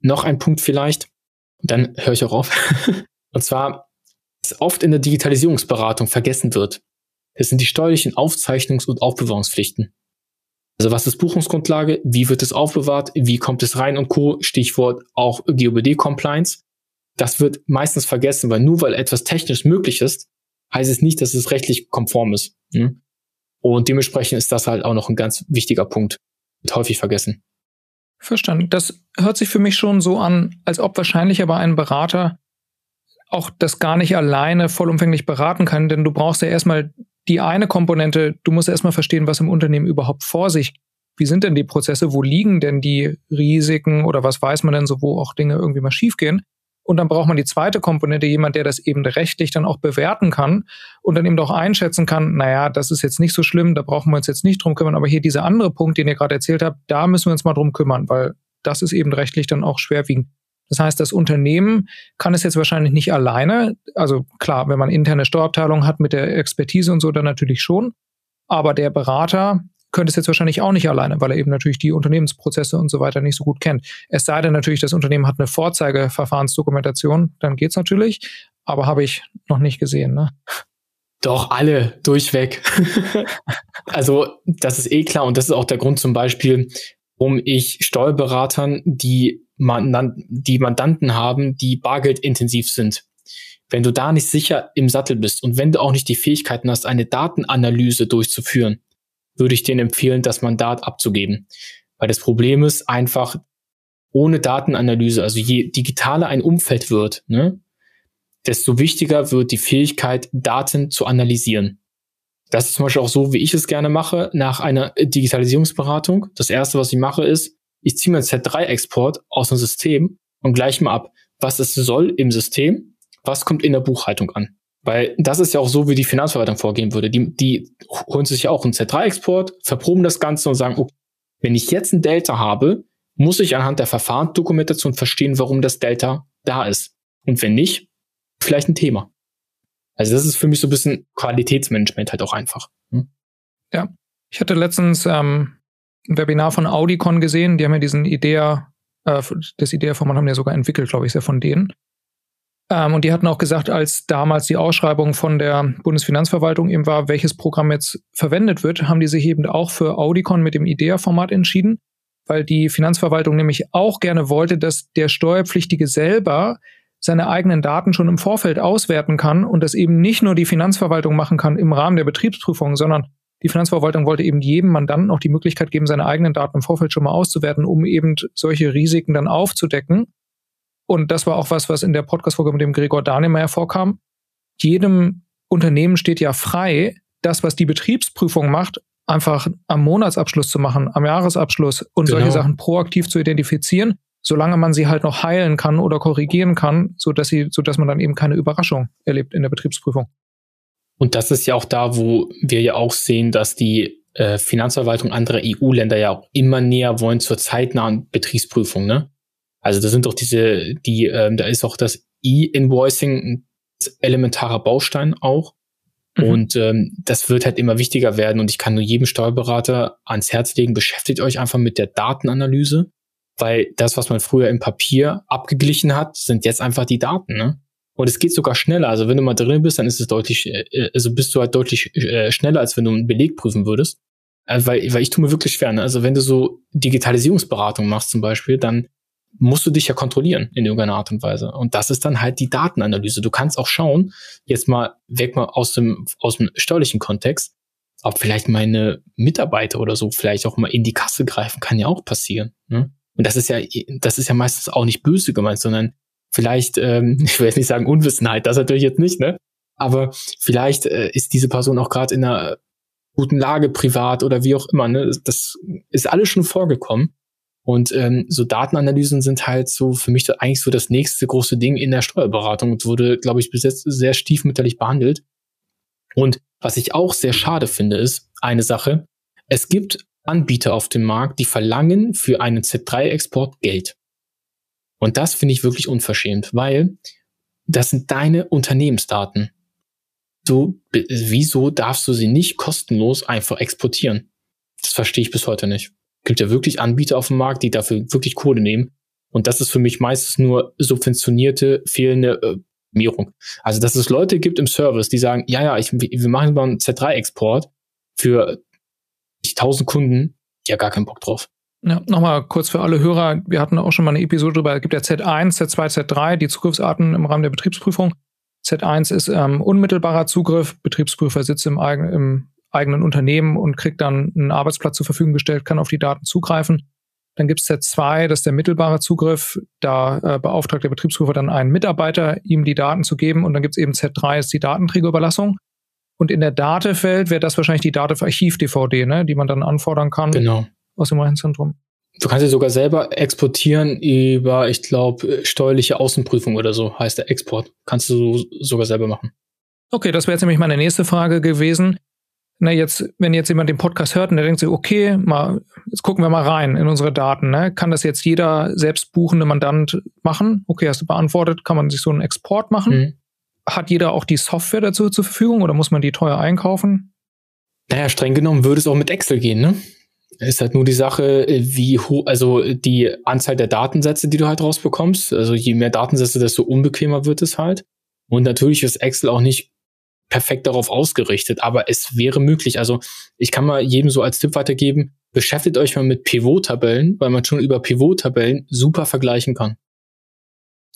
noch ein Punkt vielleicht, dann höre ich auch auf. und zwar, was oft in der Digitalisierungsberatung vergessen wird, es sind die steuerlichen Aufzeichnungs- und Aufbewahrungspflichten. Also was ist Buchungsgrundlage? Wie wird es aufbewahrt? Wie kommt es rein und Co? Stichwort auch GOBD-Compliance. Das wird meistens vergessen, weil nur weil etwas technisch möglich ist, heißt es nicht, dass es rechtlich konform ist. Hm? Und dementsprechend ist das halt auch noch ein ganz wichtiger Punkt. Wird häufig vergessen. Verstanden. Das hört sich für mich schon so an, als ob wahrscheinlich aber ein Berater auch das gar nicht alleine vollumfänglich beraten kann, denn du brauchst ja erstmal die eine Komponente, du musst erstmal verstehen, was im Unternehmen überhaupt vor sich. Wie sind denn die Prozesse? Wo liegen denn die Risiken oder was weiß man denn so, wo auch Dinge irgendwie mal schiefgehen? Und dann braucht man die zweite Komponente, jemand, der das eben rechtlich dann auch bewerten kann und dann eben auch einschätzen kann, naja, das ist jetzt nicht so schlimm, da brauchen wir uns jetzt nicht drum kümmern, aber hier dieser andere Punkt, den ihr gerade erzählt habt, da müssen wir uns mal drum kümmern, weil das ist eben rechtlich dann auch schwerwiegend. Das heißt, das Unternehmen kann es jetzt wahrscheinlich nicht alleine. Also klar, wenn man interne Steuerabteilung hat mit der Expertise und so, dann natürlich schon. Aber der Berater könnte es jetzt wahrscheinlich auch nicht alleine, weil er eben natürlich die Unternehmensprozesse und so weiter nicht so gut kennt. Es sei denn natürlich, das Unternehmen hat eine Vorzeigeverfahrensdokumentation, dann geht's natürlich, aber habe ich noch nicht gesehen. Ne? Doch, alle durchweg. also das ist eh klar und das ist auch der Grund zum Beispiel, warum ich Steuerberatern, die Die Mandanten haben, die bargeldintensiv sind. Wenn du da nicht sicher im Sattel bist und wenn du auch nicht die Fähigkeiten hast, eine Datenanalyse durchzuführen, würde ich denen empfehlen, das Mandat abzugeben. Weil das Problem ist einfach, ohne Datenanalyse, also je digitaler ein Umfeld wird, ne, desto wichtiger wird die Fähigkeit, Daten zu analysieren. Das ist zum Beispiel auch so, wie ich es gerne mache, nach einer Digitalisierungsberatung. Das erste, was ich mache, ist, ich ziehe mir einen Z3-Export aus dem System und gleiche mal ab, was es soll im System, was kommt in der Buchhaltung an. Weil das ist ja auch so, wie die Finanzverwaltung vorgehen würde. Die, die holen sich ja auch einen Z3-Export, verproben das Ganze und sagen, okay, wenn ich jetzt ein Delta habe, muss ich anhand der Verfahrensdokumentation verstehen, warum das Delta da ist. Und wenn nicht, vielleicht ein Thema. Also das ist für mich so ein bisschen Qualitätsmanagement halt auch einfach. Hm? Ja, ich hatte letztens ähm, ein Webinar von Audicon gesehen, die haben ja diesen Idea, äh, das Idea-Format haben ja sogar entwickelt, glaube ich, sehr von denen. Ähm, und die hatten auch gesagt, als damals die Ausschreibung von der Bundesfinanzverwaltung eben war, welches Programm jetzt verwendet wird, haben die sich eben auch für Audicon mit dem IDEA-Format entschieden, weil die Finanzverwaltung nämlich auch gerne wollte, dass der Steuerpflichtige selber seine eigenen Daten schon im Vorfeld auswerten kann und das eben nicht nur die Finanzverwaltung machen kann im Rahmen der Betriebsprüfung, sondern die Finanzverwaltung wollte eben jedem Mandanten auch die Möglichkeit geben, seine eigenen Daten im Vorfeld schon mal auszuwerten, um eben solche Risiken dann aufzudecken. Und das war auch was, was in der Podcast-Folge mit dem Gregor Dahnemeyer vorkam. Jedem Unternehmen steht ja frei, das, was die Betriebsprüfung macht, einfach am Monatsabschluss zu machen, am Jahresabschluss und genau. solche Sachen proaktiv zu identifizieren, solange man sie halt noch heilen kann oder korrigieren kann, so dass sie, so dass man dann eben keine Überraschung erlebt in der Betriebsprüfung. Und das ist ja auch da, wo wir ja auch sehen, dass die äh, Finanzverwaltung anderer EU-Länder ja auch immer näher wollen zur zeitnahen Betriebsprüfung, ne? Also da sind doch diese, die, ähm, da ist auch das E-Invoicing ein elementarer Baustein auch. Mhm. Und ähm, das wird halt immer wichtiger werden. Und ich kann nur jedem Steuerberater ans Herz legen, beschäftigt euch einfach mit der Datenanalyse, weil das, was man früher im Papier abgeglichen hat, sind jetzt einfach die Daten. Ne? Und es geht sogar schneller. Also wenn du mal drin bist, dann ist es deutlich, äh, also bist du halt deutlich äh, schneller, als wenn du einen Beleg prüfen würdest. Also weil, weil ich tue mir wirklich schwer. Ne? Also wenn du so Digitalisierungsberatung machst zum Beispiel, dann musst du dich ja kontrollieren in irgendeiner Art und Weise. Und das ist dann halt die Datenanalyse. Du kannst auch schauen, jetzt mal weg mal aus dem, aus dem steuerlichen Kontext, ob vielleicht meine Mitarbeiter oder so vielleicht auch mal in die Kasse greifen, kann ja auch passieren. Ne? Und das ist ja, das ist ja meistens auch nicht böse gemeint, sondern vielleicht, ähm, ich will jetzt nicht sagen Unwissenheit, das natürlich jetzt nicht, ne? Aber vielleicht äh, ist diese Person auch gerade in einer guten Lage privat oder wie auch immer, ne? Das ist alles schon vorgekommen. Und ähm, so Datenanalysen sind halt so für mich eigentlich so das nächste große Ding in der Steuerberatung und wurde, glaube ich, bis jetzt sehr stiefmütterlich behandelt. Und was ich auch sehr schade finde, ist eine Sache. Es gibt Anbieter auf dem Markt, die verlangen für einen Z3-Export Geld. Und das finde ich wirklich unverschämt, weil das sind deine Unternehmensdaten. Du, wieso darfst du sie nicht kostenlos einfach exportieren? Das verstehe ich bis heute nicht gibt ja wirklich Anbieter auf dem Markt, die dafür wirklich Kohle nehmen. Und das ist für mich meistens nur subventionierte, fehlende äh, Mierung. Also, dass es Leute gibt im Service, die sagen, ja, ja, ich, wir machen mal einen Z3-Export für 1000 Kunden, ja, gar keinen Bock drauf. Ja, nochmal kurz für alle Hörer. Wir hatten auch schon mal eine Episode drüber. Es gibt ja Z1, Z2, Z3, die Zugriffsarten im Rahmen der Betriebsprüfung. Z1 ist ähm, unmittelbarer Zugriff. Betriebsprüfer sitzt im, im eigenen Unternehmen und kriegt dann einen Arbeitsplatz zur Verfügung gestellt, kann auf die Daten zugreifen. Dann gibt es Z2, das ist der mittelbare Zugriff. Da äh, beauftragt der Betriebsprüfer dann einen Mitarbeiter, ihm die Daten zu geben. Und dann gibt es eben Z3, ist die Datenträgerüberlassung. Und in der Datefeld wäre das wahrscheinlich die Datev-Archiv-DVD, ne, die man dann anfordern kann genau. Aus dem Rechenzentrum. Du kannst sie sogar selber exportieren über, ich glaube, steuerliche Außenprüfung oder so heißt der Export. Kannst du sogar selber machen. Okay, das wäre jetzt nämlich meine nächste Frage gewesen ne, jetzt, wenn jetzt jemand den Podcast hört und der denkt sich, okay, mal, jetzt gucken wir mal rein in unsere Daten, ne? Kann das jetzt jeder selbstbuchende Mandant machen? Okay, hast du beantwortet, kann man sich so einen Export machen? Mhm. Hat jeder auch die Software dazu zur Verfügung oder muss man die teuer einkaufen? Naja, streng genommen würde es auch mit Excel gehen, ne? Ist halt nur die Sache, wie hoch, also die Anzahl der Datensätze, die du halt rausbekommst. Also je mehr Datensätze, desto unbequemer wird es halt. Und natürlich ist Excel auch nicht perfekt darauf ausgerichtet, aber es wäre möglich. Also ich kann mal jedem so als Tipp weitergeben, beschäftigt euch mal mit Pivot-Tabellen, weil man schon über Pivot-Tabellen super vergleichen kann.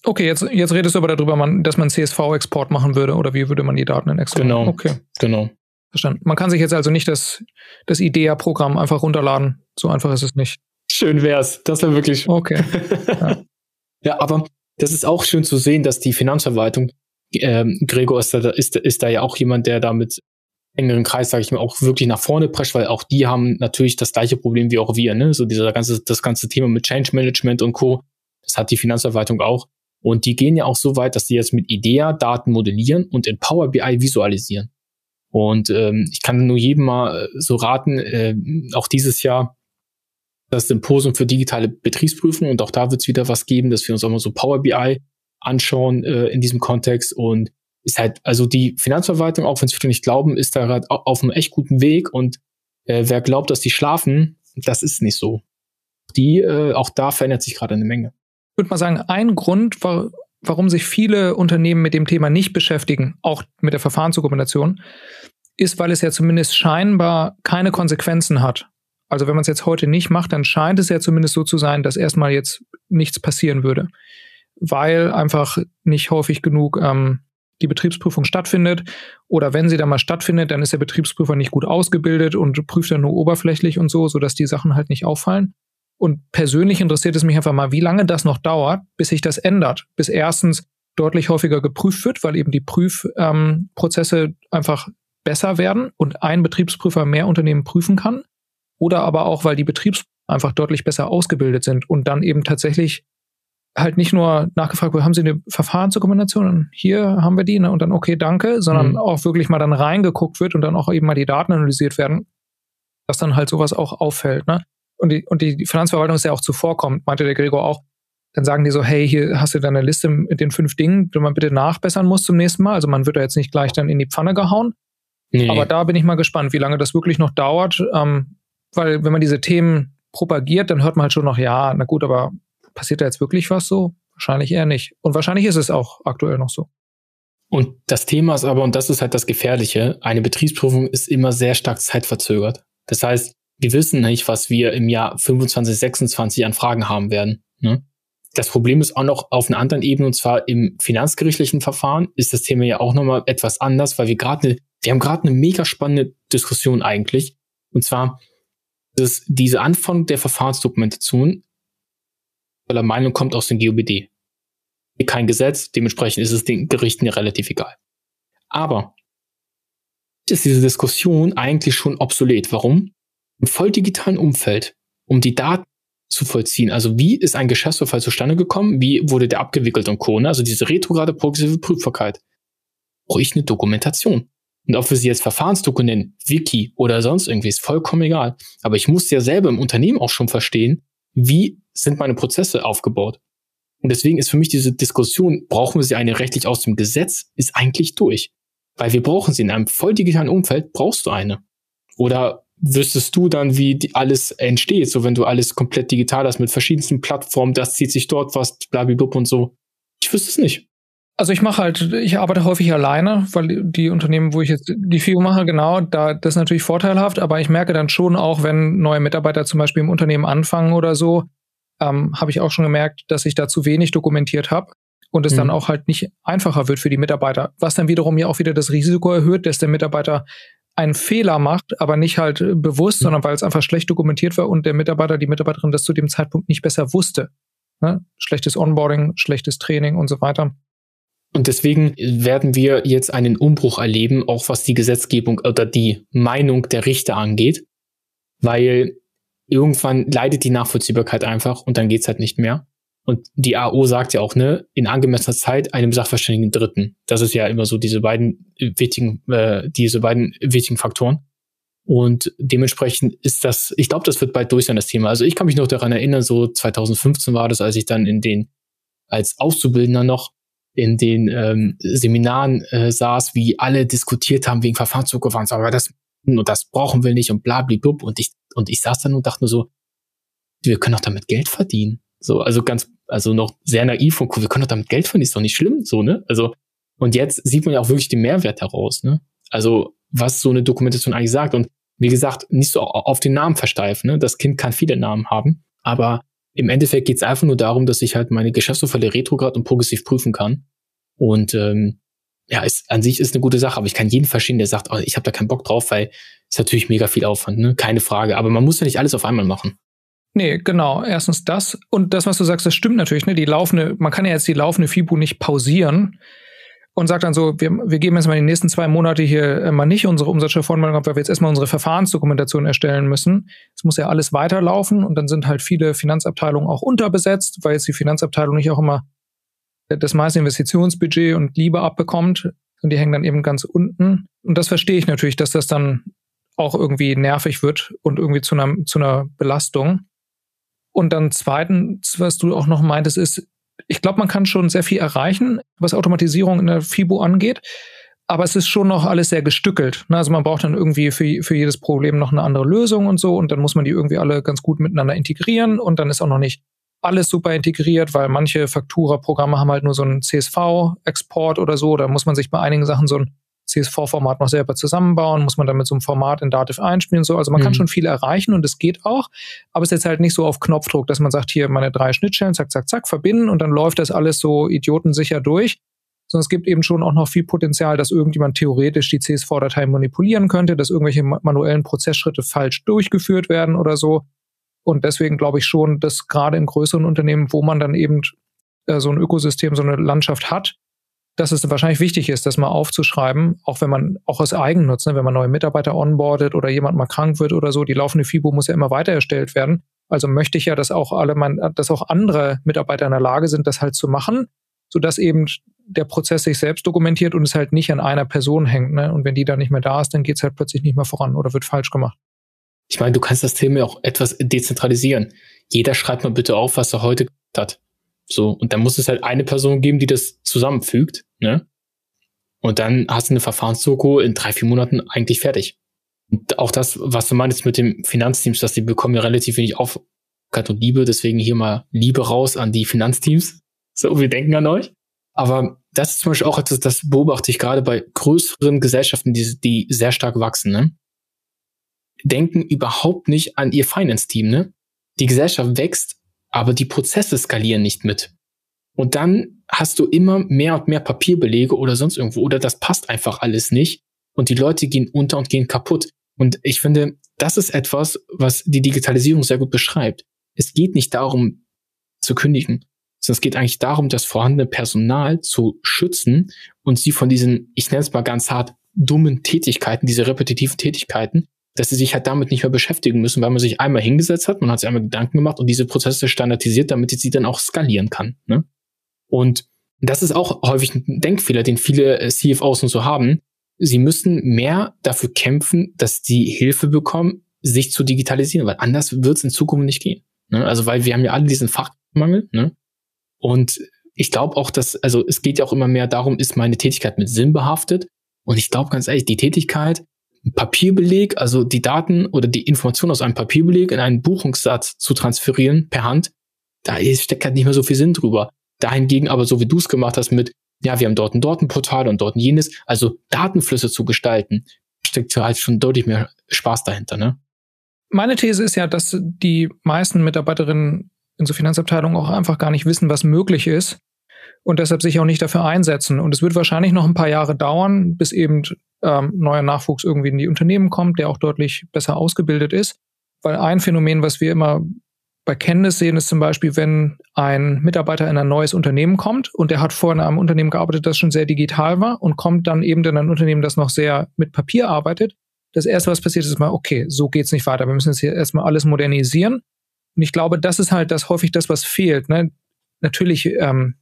Okay, jetzt, jetzt redest du aber darüber, dass man CSV-Export machen würde oder wie würde man die Daten in Excel Genau. Okay. Genau. Verstanden. Man kann sich jetzt also nicht das, das IDEA-Programm einfach runterladen. So einfach ist es nicht. Schön wär's. Das wäre wirklich. Okay. Ja. ja, aber das ist auch schön zu sehen, dass die Finanzverwaltung, ähm, Gregor ist da, ist, ist da ja auch jemand, der da mit engeren Kreis, sage ich mal, auch wirklich nach vorne prescht, weil auch die haben natürlich das gleiche Problem wie auch wir, ne? So dieser ganze, das ganze Thema mit Change Management und Co. Das hat die Finanzverwaltung auch. Und die gehen ja auch so weit, dass die jetzt mit IDEA Daten modellieren und in Power BI visualisieren. Und ähm, ich kann nur jedem mal äh, so raten, äh, auch dieses Jahr das Symposium für digitale Betriebsprüfung und auch da wird es wieder was geben, dass wir uns auch mal so Power BI anschauen äh, in diesem Kontext und ist halt, also die Finanzverwaltung, auch wenn es viele nicht glauben, ist da gerade auf einem echt guten Weg und äh, wer glaubt, dass die schlafen, das ist nicht so. Die, äh, auch da verändert sich gerade eine Menge. Ich würde mal sagen, ein Grund, warum sich viele Unternehmen mit dem Thema nicht beschäftigen, auch mit der Verfahrensdokumentation, ist, weil es ja zumindest scheinbar keine Konsequenzen hat. Also wenn man es jetzt heute nicht macht, dann scheint es ja zumindest so zu sein, dass erstmal jetzt nichts passieren würde, weil einfach nicht häufig genug ähm, die Betriebsprüfung stattfindet. Oder wenn sie dann mal stattfindet, dann ist der Betriebsprüfer nicht gut ausgebildet und prüft dann nur oberflächlich und so, sodass die Sachen halt nicht auffallen. Und persönlich interessiert es mich einfach mal, wie lange das noch dauert, bis sich das ändert. Bis erstens deutlich häufiger geprüft wird, weil eben die Prüfprozesse ähm, einfach besser werden und ein Betriebsprüfer mehr Unternehmen prüfen kann. Oder aber auch, weil die Betriebsprüfer einfach deutlich besser ausgebildet sind und dann eben tatsächlich halt nicht nur nachgefragt wird, haben Sie eine Verfahrensdokumentation? Hier haben wir die ne? und dann okay, danke, sondern mhm. auch wirklich mal dann reingeguckt wird und dann auch eben mal die Daten analysiert werden, dass dann halt sowas auch auffällt. Ne? Und, die, und die Finanzverwaltung ist ja auch zuvorkommt, meinte der Gregor auch. Dann sagen die so, hey, hier hast du deine Liste mit den fünf Dingen, die man bitte nachbessern muss zum nächsten Mal. Also man wird da jetzt nicht gleich dann in die Pfanne gehauen. Nee. Aber da bin ich mal gespannt, wie lange das wirklich noch dauert. Ähm, weil wenn man diese Themen propagiert, dann hört man halt schon noch, ja, na gut, aber passiert da jetzt wirklich was so? Wahrscheinlich eher nicht. Und wahrscheinlich ist es auch aktuell noch so. Und das Thema ist aber, und das ist halt das Gefährliche, eine Betriebsprüfung ist immer sehr stark zeitverzögert. Das heißt, wir wissen nicht, was wir im Jahr 25, 26 an Fragen haben werden. Ne? Das Problem ist auch noch auf einer anderen Ebene, und zwar im finanzgerichtlichen Verfahren ist das Thema ja auch nochmal etwas anders, weil wir gerade wir haben gerade eine mega spannende Diskussion eigentlich. Und zwar, dass diese Anfang der Verfahrensdokumentation weil er Meinung kommt aus dem GOBD. Kein Gesetz, dementsprechend ist es den Gerichten ja relativ egal. Aber ist diese Diskussion eigentlich schon obsolet. Warum? Im voll digitalen Umfeld, um die Daten zu vollziehen, also wie ist ein Geschäftsverfall zustande gekommen, wie wurde der abgewickelt und Co., ne? also diese retrograde progressive Prüfbarkeit, brauche ich eine Dokumentation. Und ob wir sie jetzt Verfahrensdokument, Wiki oder sonst irgendwie, ist vollkommen egal. Aber ich muss ja selber im Unternehmen auch schon verstehen, wie sind meine Prozesse aufgebaut? Und deswegen ist für mich diese Diskussion, brauchen wir sie eine rechtlich aus dem Gesetz, ist eigentlich durch. Weil wir brauchen sie in einem voll digitalen Umfeld, brauchst du eine. Oder wüsstest du dann, wie die alles entsteht, so wenn du alles komplett digital hast mit verschiedensten Plattformen, das zieht sich dort was, blablabla und so. Ich wüsste es nicht. Also ich mache halt, ich arbeite häufig alleine, weil die Unternehmen, wo ich jetzt die FIO mache, genau, da das ist natürlich vorteilhaft, aber ich merke dann schon auch, wenn neue Mitarbeiter zum Beispiel im Unternehmen anfangen oder so, ähm, habe ich auch schon gemerkt, dass ich da zu wenig dokumentiert habe und es mhm. dann auch halt nicht einfacher wird für die Mitarbeiter, was dann wiederum ja auch wieder das Risiko erhöht, dass der Mitarbeiter einen Fehler macht, aber nicht halt bewusst, mhm. sondern weil es einfach schlecht dokumentiert war und der Mitarbeiter, die Mitarbeiterin das zu dem Zeitpunkt nicht besser wusste. Ne? Schlechtes Onboarding, schlechtes Training und so weiter. Und deswegen werden wir jetzt einen Umbruch erleben, auch was die Gesetzgebung oder die Meinung der Richter angeht, weil irgendwann leidet die Nachvollziehbarkeit einfach und dann geht's halt nicht mehr. Und die AO sagt ja auch, ne, in angemessener Zeit einem Sachverständigen Dritten. Das ist ja immer so diese beiden wichtigen, äh, diese beiden wichtigen Faktoren. Und dementsprechend ist das, ich glaube, das wird bald durch sein, das Thema. Also ich kann mich noch daran erinnern, so 2015 war das, als ich dann in den, als Auszubildender noch in den ähm, Seminaren äh, saß, wie alle diskutiert haben wegen Verfahrenszugewandt, aber das und das brauchen wir nicht und blub und ich und ich saß dann und dachte nur so, wir können doch damit Geld verdienen. So, also ganz, also noch sehr naiv und cool, wir können doch damit Geld verdienen, ist doch nicht schlimm, so, ne? Also, und jetzt sieht man ja auch wirklich den Mehrwert heraus, ne? Also, was so eine Dokumentation eigentlich sagt. Und wie gesagt, nicht so auf den Namen versteifen, ne? Das Kind kann viele Namen haben, aber im Endeffekt geht es einfach nur darum, dass ich halt meine Geschäftsvorfälle retrograd und progressiv prüfen kann. Und ähm, ja, ist, an sich ist eine gute Sache, aber ich kann jeden verstehen, der sagt, oh, ich habe da keinen Bock drauf, weil ist natürlich mega viel Aufwand, ne? Keine Frage. Aber man muss ja nicht alles auf einmal machen. Nee, genau. Erstens das. Und das, was du sagst, das stimmt natürlich, ne? Die laufende, man kann ja jetzt die laufende FIBU nicht pausieren und sagt dann so, wir, wir geben jetzt mal die nächsten zwei Monate hier mal nicht unsere Umsatzsteuervoranmeldung ab, weil wir jetzt erstmal unsere Verfahrensdokumentation erstellen müssen. Es muss ja alles weiterlaufen und dann sind halt viele Finanzabteilungen auch unterbesetzt, weil jetzt die Finanzabteilung nicht auch immer das meiste Investitionsbudget und Liebe abbekommt. Und die hängen dann eben ganz unten. Und das verstehe ich natürlich, dass das dann auch irgendwie nervig wird und irgendwie zu einer, zu einer Belastung. Und dann zweitens, was du auch noch meintest, ist, ich glaube, man kann schon sehr viel erreichen, was Automatisierung in der FIBO angeht. Aber es ist schon noch alles sehr gestückelt. Ne? Also man braucht dann irgendwie für, für jedes Problem noch eine andere Lösung und so. Und dann muss man die irgendwie alle ganz gut miteinander integrieren. Und dann ist auch noch nicht alles super integriert, weil manche Faktura-Programme haben halt nur so einen CSV-Export oder so. Da muss man sich bei einigen Sachen so ein CSV-Format noch selber zusammenbauen, muss man dann mit so einem Format in Dativ einspielen und so. Also man mhm. kann schon viel erreichen und es geht auch, aber es ist jetzt halt nicht so auf Knopfdruck, dass man sagt, hier meine drei Schnittstellen, zack, zack, zack, verbinden und dann läuft das alles so idiotensicher durch. Sondern es gibt eben schon auch noch viel Potenzial, dass irgendjemand theoretisch die CSV-Datei manipulieren könnte, dass irgendwelche manuellen Prozessschritte falsch durchgeführt werden oder so. Und deswegen glaube ich schon, dass gerade in größeren Unternehmen, wo man dann eben äh, so ein Ökosystem, so eine Landschaft hat, dass es wahrscheinlich wichtig ist, das mal aufzuschreiben, auch wenn man, auch aus Eigennutz, ne, wenn man neue Mitarbeiter onboardet oder jemand mal krank wird oder so, die laufende FIBO muss ja immer weiter erstellt werden. Also möchte ich ja, dass auch alle, mein, dass auch andere Mitarbeiter in der Lage sind, das halt zu machen, sodass eben der Prozess sich selbst dokumentiert und es halt nicht an einer Person hängt. Ne? Und wenn die dann nicht mehr da ist, dann geht es halt plötzlich nicht mehr voran oder wird falsch gemacht. Ich meine, du kannst das Thema auch etwas dezentralisieren. Jeder schreibt mal bitte auf, was er heute hat. So, und dann muss es halt eine Person geben, die das zusammenfügt, ne? Und dann hast du eine Verfahrensdoku in drei, vier Monaten eigentlich fertig. Und auch das, was du meinst mit dem Finanzteams, dass die bekommen ja relativ wenig Aufmerksamkeit und Liebe, deswegen hier mal Liebe raus an die Finanzteams. So, wir denken an euch. Aber das ist zum Beispiel auch etwas, das beobachte ich gerade bei größeren Gesellschaften, die, die sehr stark wachsen, ne? Denken überhaupt nicht an ihr Finance-Team, ne? Die Gesellschaft wächst aber die Prozesse skalieren nicht mit. Und dann hast du immer mehr und mehr Papierbelege oder sonst irgendwo oder das passt einfach alles nicht und die Leute gehen unter und gehen kaputt. Und ich finde, das ist etwas, was die Digitalisierung sehr gut beschreibt. Es geht nicht darum zu kündigen, sondern es geht eigentlich darum, das vorhandene Personal zu schützen und sie von diesen, ich nenne es mal ganz hart, dummen Tätigkeiten, diese repetitiven Tätigkeiten dass sie sich halt damit nicht mehr beschäftigen müssen, weil man sich einmal hingesetzt hat, man hat sich einmal Gedanken gemacht und diese Prozesse standardisiert, damit sie dann auch skalieren kann. Ne? Und das ist auch häufig ein Denkfehler, den viele äh, CFOs und so haben. Sie müssen mehr dafür kämpfen, dass die Hilfe bekommen, sich zu digitalisieren, weil anders wird es in Zukunft nicht gehen. Ne? Also weil wir haben ja alle diesen Fachmangel. Ne? Und ich glaube auch, dass, also es geht ja auch immer mehr darum, ist meine Tätigkeit mit Sinn behaftet? Und ich glaube ganz ehrlich, die Tätigkeit Papierbeleg, also die Daten oder die Information aus einem Papierbeleg in einen Buchungssatz zu transferieren per Hand, da steckt halt nicht mehr so viel Sinn drüber. Dahingegen aber, so wie du es gemacht hast mit, ja, wir haben dort ein dort ein Portal und dort ein jenes, also Datenflüsse zu gestalten, steckt halt schon deutlich mehr Spaß dahinter, ne? Meine These ist ja, dass die meisten Mitarbeiterinnen in so Finanzabteilungen auch einfach gar nicht wissen, was möglich ist und deshalb sich auch nicht dafür einsetzen. Und es wird wahrscheinlich noch ein paar Jahre dauern, bis eben ähm, neuer Nachwuchs irgendwie in die Unternehmen kommt, der auch deutlich besser ausgebildet ist. Weil ein Phänomen, was wir immer bei Kenntnis sehen, ist zum Beispiel, wenn ein Mitarbeiter in ein neues Unternehmen kommt und der hat vorher in einem Unternehmen gearbeitet, das schon sehr digital war und kommt dann eben in ein Unternehmen, das noch sehr mit Papier arbeitet. Das erste, was passiert, ist mal, okay, so geht's nicht weiter. Wir müssen jetzt hier erstmal alles modernisieren. Und ich glaube, das ist halt das häufig das, was fehlt. Ne? Natürlich ähm,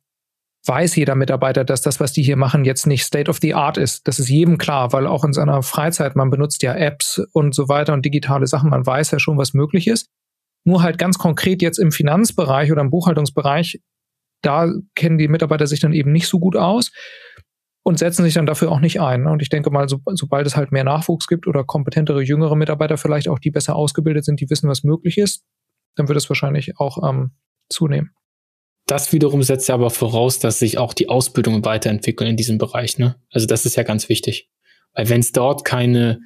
weiß jeder Mitarbeiter, dass das, was die hier machen, jetzt nicht State of the Art ist. Das ist jedem klar, weil auch in seiner Freizeit, man benutzt ja Apps und so weiter und digitale Sachen, man weiß ja schon, was möglich ist. Nur halt ganz konkret jetzt im Finanzbereich oder im Buchhaltungsbereich, da kennen die Mitarbeiter sich dann eben nicht so gut aus und setzen sich dann dafür auch nicht ein. Und ich denke mal, so, sobald es halt mehr Nachwuchs gibt oder kompetentere jüngere Mitarbeiter vielleicht auch, die besser ausgebildet sind, die wissen, was möglich ist, dann wird es wahrscheinlich auch ähm, zunehmen. Das wiederum setzt ja aber voraus, dass sich auch die Ausbildung weiterentwickeln in diesem Bereich. Ne? Also das ist ja ganz wichtig. Weil wenn es dort keine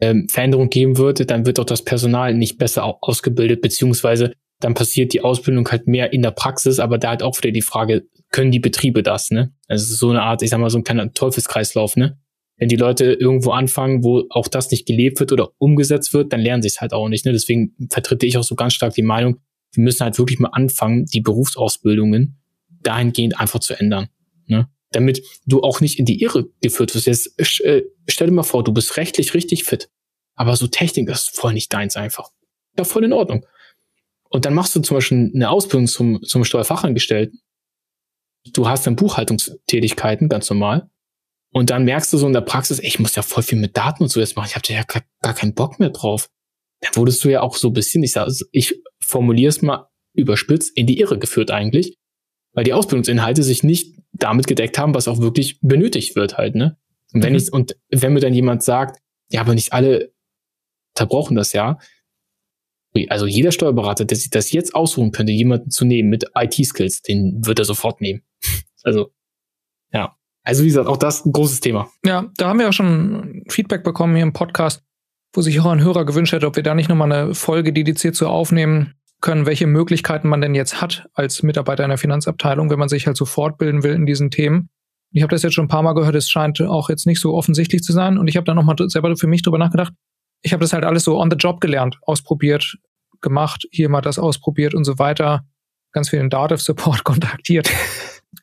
ähm, Veränderung geben würde, dann wird auch das Personal nicht besser ausgebildet, beziehungsweise dann passiert die Ausbildung halt mehr in der Praxis, aber da halt auch wieder die Frage, können die Betriebe das, ne? Also so eine Art, ich sag mal, so ein kleiner Teufelskreislauf, ne? Wenn die Leute irgendwo anfangen, wo auch das nicht gelebt wird oder umgesetzt wird, dann lernen sie es halt auch nicht, ne? Deswegen vertrete ich auch so ganz stark die Meinung, wir müssen halt wirklich mal anfangen, die Berufsausbildungen dahingehend einfach zu ändern, ne? Damit du auch nicht in die Irre geführt wirst. Jetzt äh, stell dir mal vor, du bist rechtlich richtig fit, aber so Technik ist voll nicht deins einfach. Ja, voll in Ordnung und dann machst du zum Beispiel eine Ausbildung zum, zum Steuerfachangestellten. Du hast dann Buchhaltungstätigkeiten, ganz normal. Und dann merkst du so in der Praxis, ey, ich muss ja voll viel mit Daten und so jetzt machen. Ich habe ja gar, gar keinen Bock mehr drauf. Wurdest du ja auch so ein bisschen, ich sag, ich formuliere es mal überspitzt, in die Irre geführt eigentlich. Weil die Ausbildungsinhalte sich nicht damit gedeckt haben, was auch wirklich benötigt wird halt, ne? Und wenn mhm. ich, und wenn mir dann jemand sagt, ja, aber nicht alle verbrauchen das ja, also jeder Steuerberater, der sich das jetzt ausruhen könnte, jemanden zu nehmen mit IT-Skills, den wird er sofort nehmen. Also, ja. Also wie gesagt, auch das ein großes Thema. Ja, da haben wir ja schon Feedback bekommen hier im Podcast, wo sich auch ein Hörer gewünscht hätte, ob wir da nicht nochmal eine Folge dediziert zu aufnehmen können, welche Möglichkeiten man denn jetzt hat als Mitarbeiter einer Finanzabteilung, wenn man sich halt so fortbilden will in diesen Themen. Ich habe das jetzt schon ein paar Mal gehört, es scheint auch jetzt nicht so offensichtlich zu sein. Und ich habe da nochmal selber für mich drüber nachgedacht, ich habe das halt alles so on the job gelernt, ausprobiert, gemacht, hier mal das ausprobiert und so weiter, ganz viel den Dativ Support kontaktiert.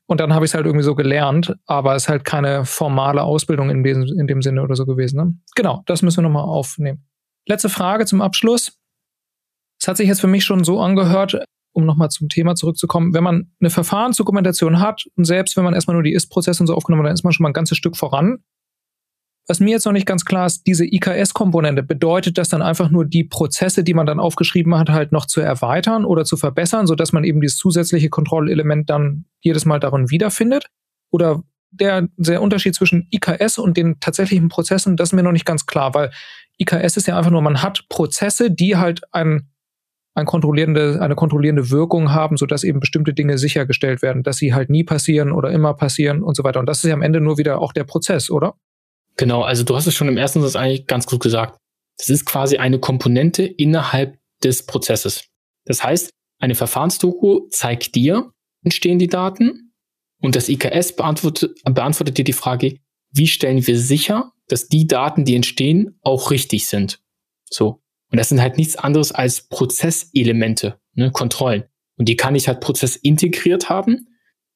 Und dann habe ich es halt irgendwie so gelernt, aber es ist halt keine formale Ausbildung in dem, in dem Sinne oder so gewesen. Ne? Genau, das müssen wir nochmal aufnehmen. Letzte Frage zum Abschluss. Es hat sich jetzt für mich schon so angehört, um nochmal zum Thema zurückzukommen, wenn man eine Verfahrensdokumentation hat und selbst wenn man erstmal nur die Ist-Prozesse und so aufgenommen hat, dann ist man schon mal ein ganzes Stück voran. Was mir jetzt noch nicht ganz klar ist, diese IKS-Komponente, bedeutet das dann einfach nur die Prozesse, die man dann aufgeschrieben hat, halt noch zu erweitern oder zu verbessern, sodass man eben dieses zusätzliche Kontrollelement dann jedes Mal darin wiederfindet? Oder der, der Unterschied zwischen IKS und den tatsächlichen Prozessen, das ist mir noch nicht ganz klar, weil IKS ist ja einfach nur, man hat Prozesse, die halt ein, ein kontrollierende, eine kontrollierende Wirkung haben, sodass eben bestimmte Dinge sichergestellt werden, dass sie halt nie passieren oder immer passieren und so weiter. Und das ist ja am Ende nur wieder auch der Prozess, oder? Genau, also du hast es schon im ersten Satz eigentlich ganz gut gesagt. Das ist quasi eine Komponente innerhalb des Prozesses. Das heißt, eine Verfahrensdoku zeigt dir, entstehen die Daten und das IKS beantwortet, beantwortet dir die Frage, wie stellen wir sicher, dass die Daten, die entstehen, auch richtig sind. So. Und das sind halt nichts anderes als Prozesselemente, ne, Kontrollen. Und die kann ich halt prozessintegriert haben.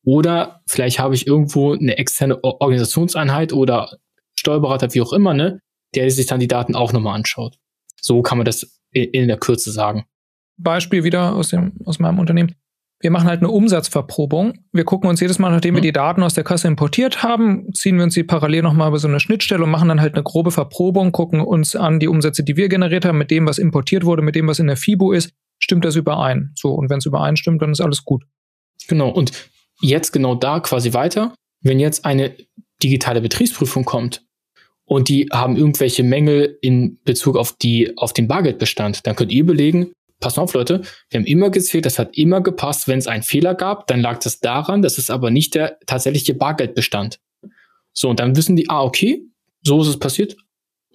Oder vielleicht habe ich irgendwo eine externe Organisationseinheit oder Steuerberater, wie auch immer, ne, der sich dann die Daten auch nochmal anschaut. So kann man das in der Kürze sagen. Beispiel wieder aus, dem, aus meinem Unternehmen. Wir machen halt eine Umsatzverprobung. Wir gucken uns jedes Mal, nachdem mhm. wir die Daten aus der Kasse importiert haben, ziehen wir uns die parallel nochmal über so eine Schnittstelle und machen dann halt eine grobe Verprobung, gucken uns an die Umsätze, die wir generiert haben, mit dem, was importiert wurde, mit dem, was in der FIBO ist. Stimmt das überein? So, und wenn es übereinstimmt, dann ist alles gut. Genau, und jetzt genau da quasi weiter. Wenn jetzt eine digitale Betriebsprüfung kommt, und die haben irgendwelche Mängel in Bezug auf die, auf den Bargeldbestand, dann könnt ihr überlegen, pass auf Leute, wir haben immer gezählt, das hat immer gepasst, wenn es einen Fehler gab, dann lag das daran, das ist aber nicht der tatsächliche Bargeldbestand. So, und dann wissen die, ah, okay, so ist es passiert.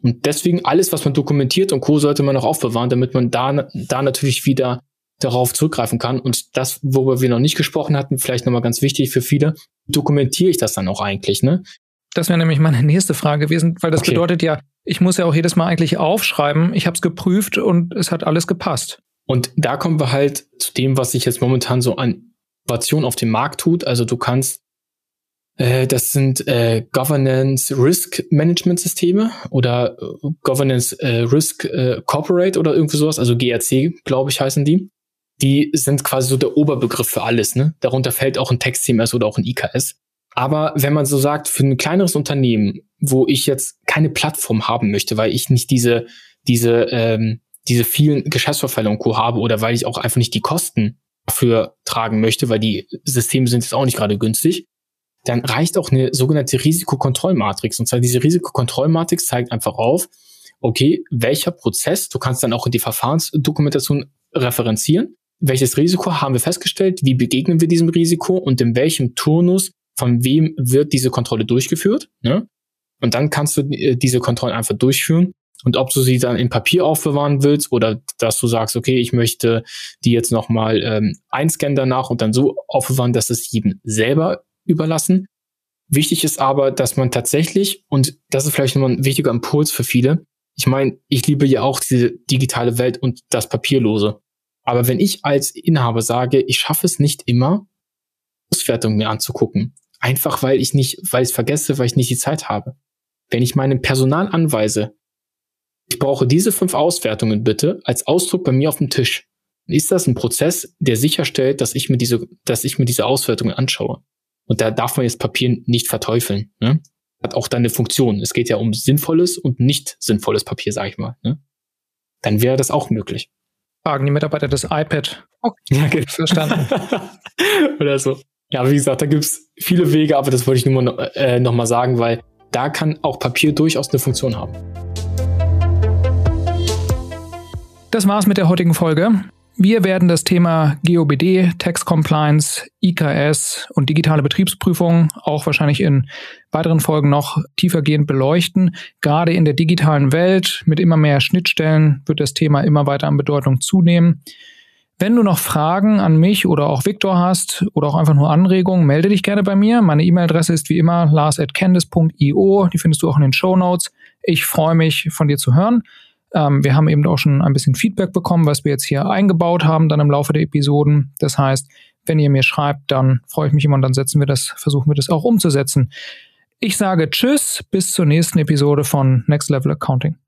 Und deswegen alles, was man dokumentiert und Co. sollte man auch aufbewahren, damit man da, da natürlich wieder darauf zurückgreifen kann. Und das, worüber wir noch nicht gesprochen hatten, vielleicht nochmal ganz wichtig für viele, dokumentiere ich das dann auch eigentlich, ne? Das wäre nämlich meine nächste Frage gewesen, weil das okay. bedeutet ja, ich muss ja auch jedes Mal eigentlich aufschreiben, ich habe es geprüft und es hat alles gepasst. Und da kommen wir halt zu dem, was sich jetzt momentan so an Innovation auf dem Markt tut. Also du kannst, äh, das sind äh, Governance Risk Management Systeme oder äh, Governance äh, Risk äh, Corporate oder irgendwie sowas, also GRC, glaube ich, heißen die. Die sind quasi so der Oberbegriff für alles. Ne? Darunter fällt auch ein Text-CMS oder auch ein IKS. Aber wenn man so sagt, für ein kleineres Unternehmen, wo ich jetzt keine Plattform haben möchte, weil ich nicht diese, diese, ähm, diese vielen Geschäftsvorfälle und Co. habe oder weil ich auch einfach nicht die Kosten dafür tragen möchte, weil die Systeme sind jetzt auch nicht gerade günstig, dann reicht auch eine sogenannte Risikokontrollmatrix. Und zwar diese Risikokontrollmatrix zeigt einfach auf, okay, welcher Prozess, du kannst dann auch in die Verfahrensdokumentation referenzieren, welches Risiko haben wir festgestellt, wie begegnen wir diesem Risiko und in welchem Turnus von wem wird diese Kontrolle durchgeführt. Ne? Und dann kannst du äh, diese Kontrollen einfach durchführen Und ob du sie dann in Papier aufbewahren willst oder dass du sagst, okay, ich möchte die jetzt nochmal ähm, einscannen danach und dann so aufbewahren, dass es jedem selber überlassen. Wichtig ist aber, dass man tatsächlich, und das ist vielleicht nochmal ein wichtiger Impuls für viele, ich meine, ich liebe ja auch diese digitale Welt und das Papierlose. Aber wenn ich als Inhaber sage, ich schaffe es nicht immer, Auswertungen mir anzugucken, einfach weil ich nicht, weil ich es vergesse, weil ich nicht die Zeit habe. Wenn ich meinem Personal anweise, ich brauche diese fünf Auswertungen bitte als Ausdruck bei mir auf dem Tisch, dann ist das ein Prozess, der sicherstellt, dass ich mir diese, dass ich mir diese Auswertungen anschaue. Und da darf man jetzt Papier nicht verteufeln. Ne? Hat auch dann eine Funktion. Es geht ja um sinnvolles und nicht sinnvolles Papier, sage ich mal. Ne? Dann wäre das auch möglich fragen die Mitarbeiter das iPad. Okay. Ja, genau. Verstanden. Oder so. Ja, wie gesagt, da gibt's viele Wege, aber das wollte ich nur noch, äh, noch mal sagen, weil da kann auch Papier durchaus eine Funktion haben. Das war's mit der heutigen Folge. Wir werden das Thema GOBD, Tax Compliance, IKS und digitale Betriebsprüfung auch wahrscheinlich in weiteren Folgen noch tiefergehend beleuchten. Gerade in der digitalen Welt mit immer mehr Schnittstellen wird das Thema immer weiter an Bedeutung zunehmen. Wenn du noch Fragen an mich oder auch Viktor hast oder auch einfach nur Anregungen, melde dich gerne bei mir. Meine E-Mail-Adresse ist wie immer lars.candice.io. Die findest du auch in den Show Notes. Ich freue mich, von dir zu hören. Ähm, wir haben eben auch schon ein bisschen Feedback bekommen, was wir jetzt hier eingebaut haben, dann im Laufe der Episoden. Das heißt, wenn ihr mir schreibt, dann freue ich mich immer und dann setzen wir das, versuchen wir das auch umzusetzen. Ich sage Tschüss, bis zur nächsten Episode von Next Level Accounting.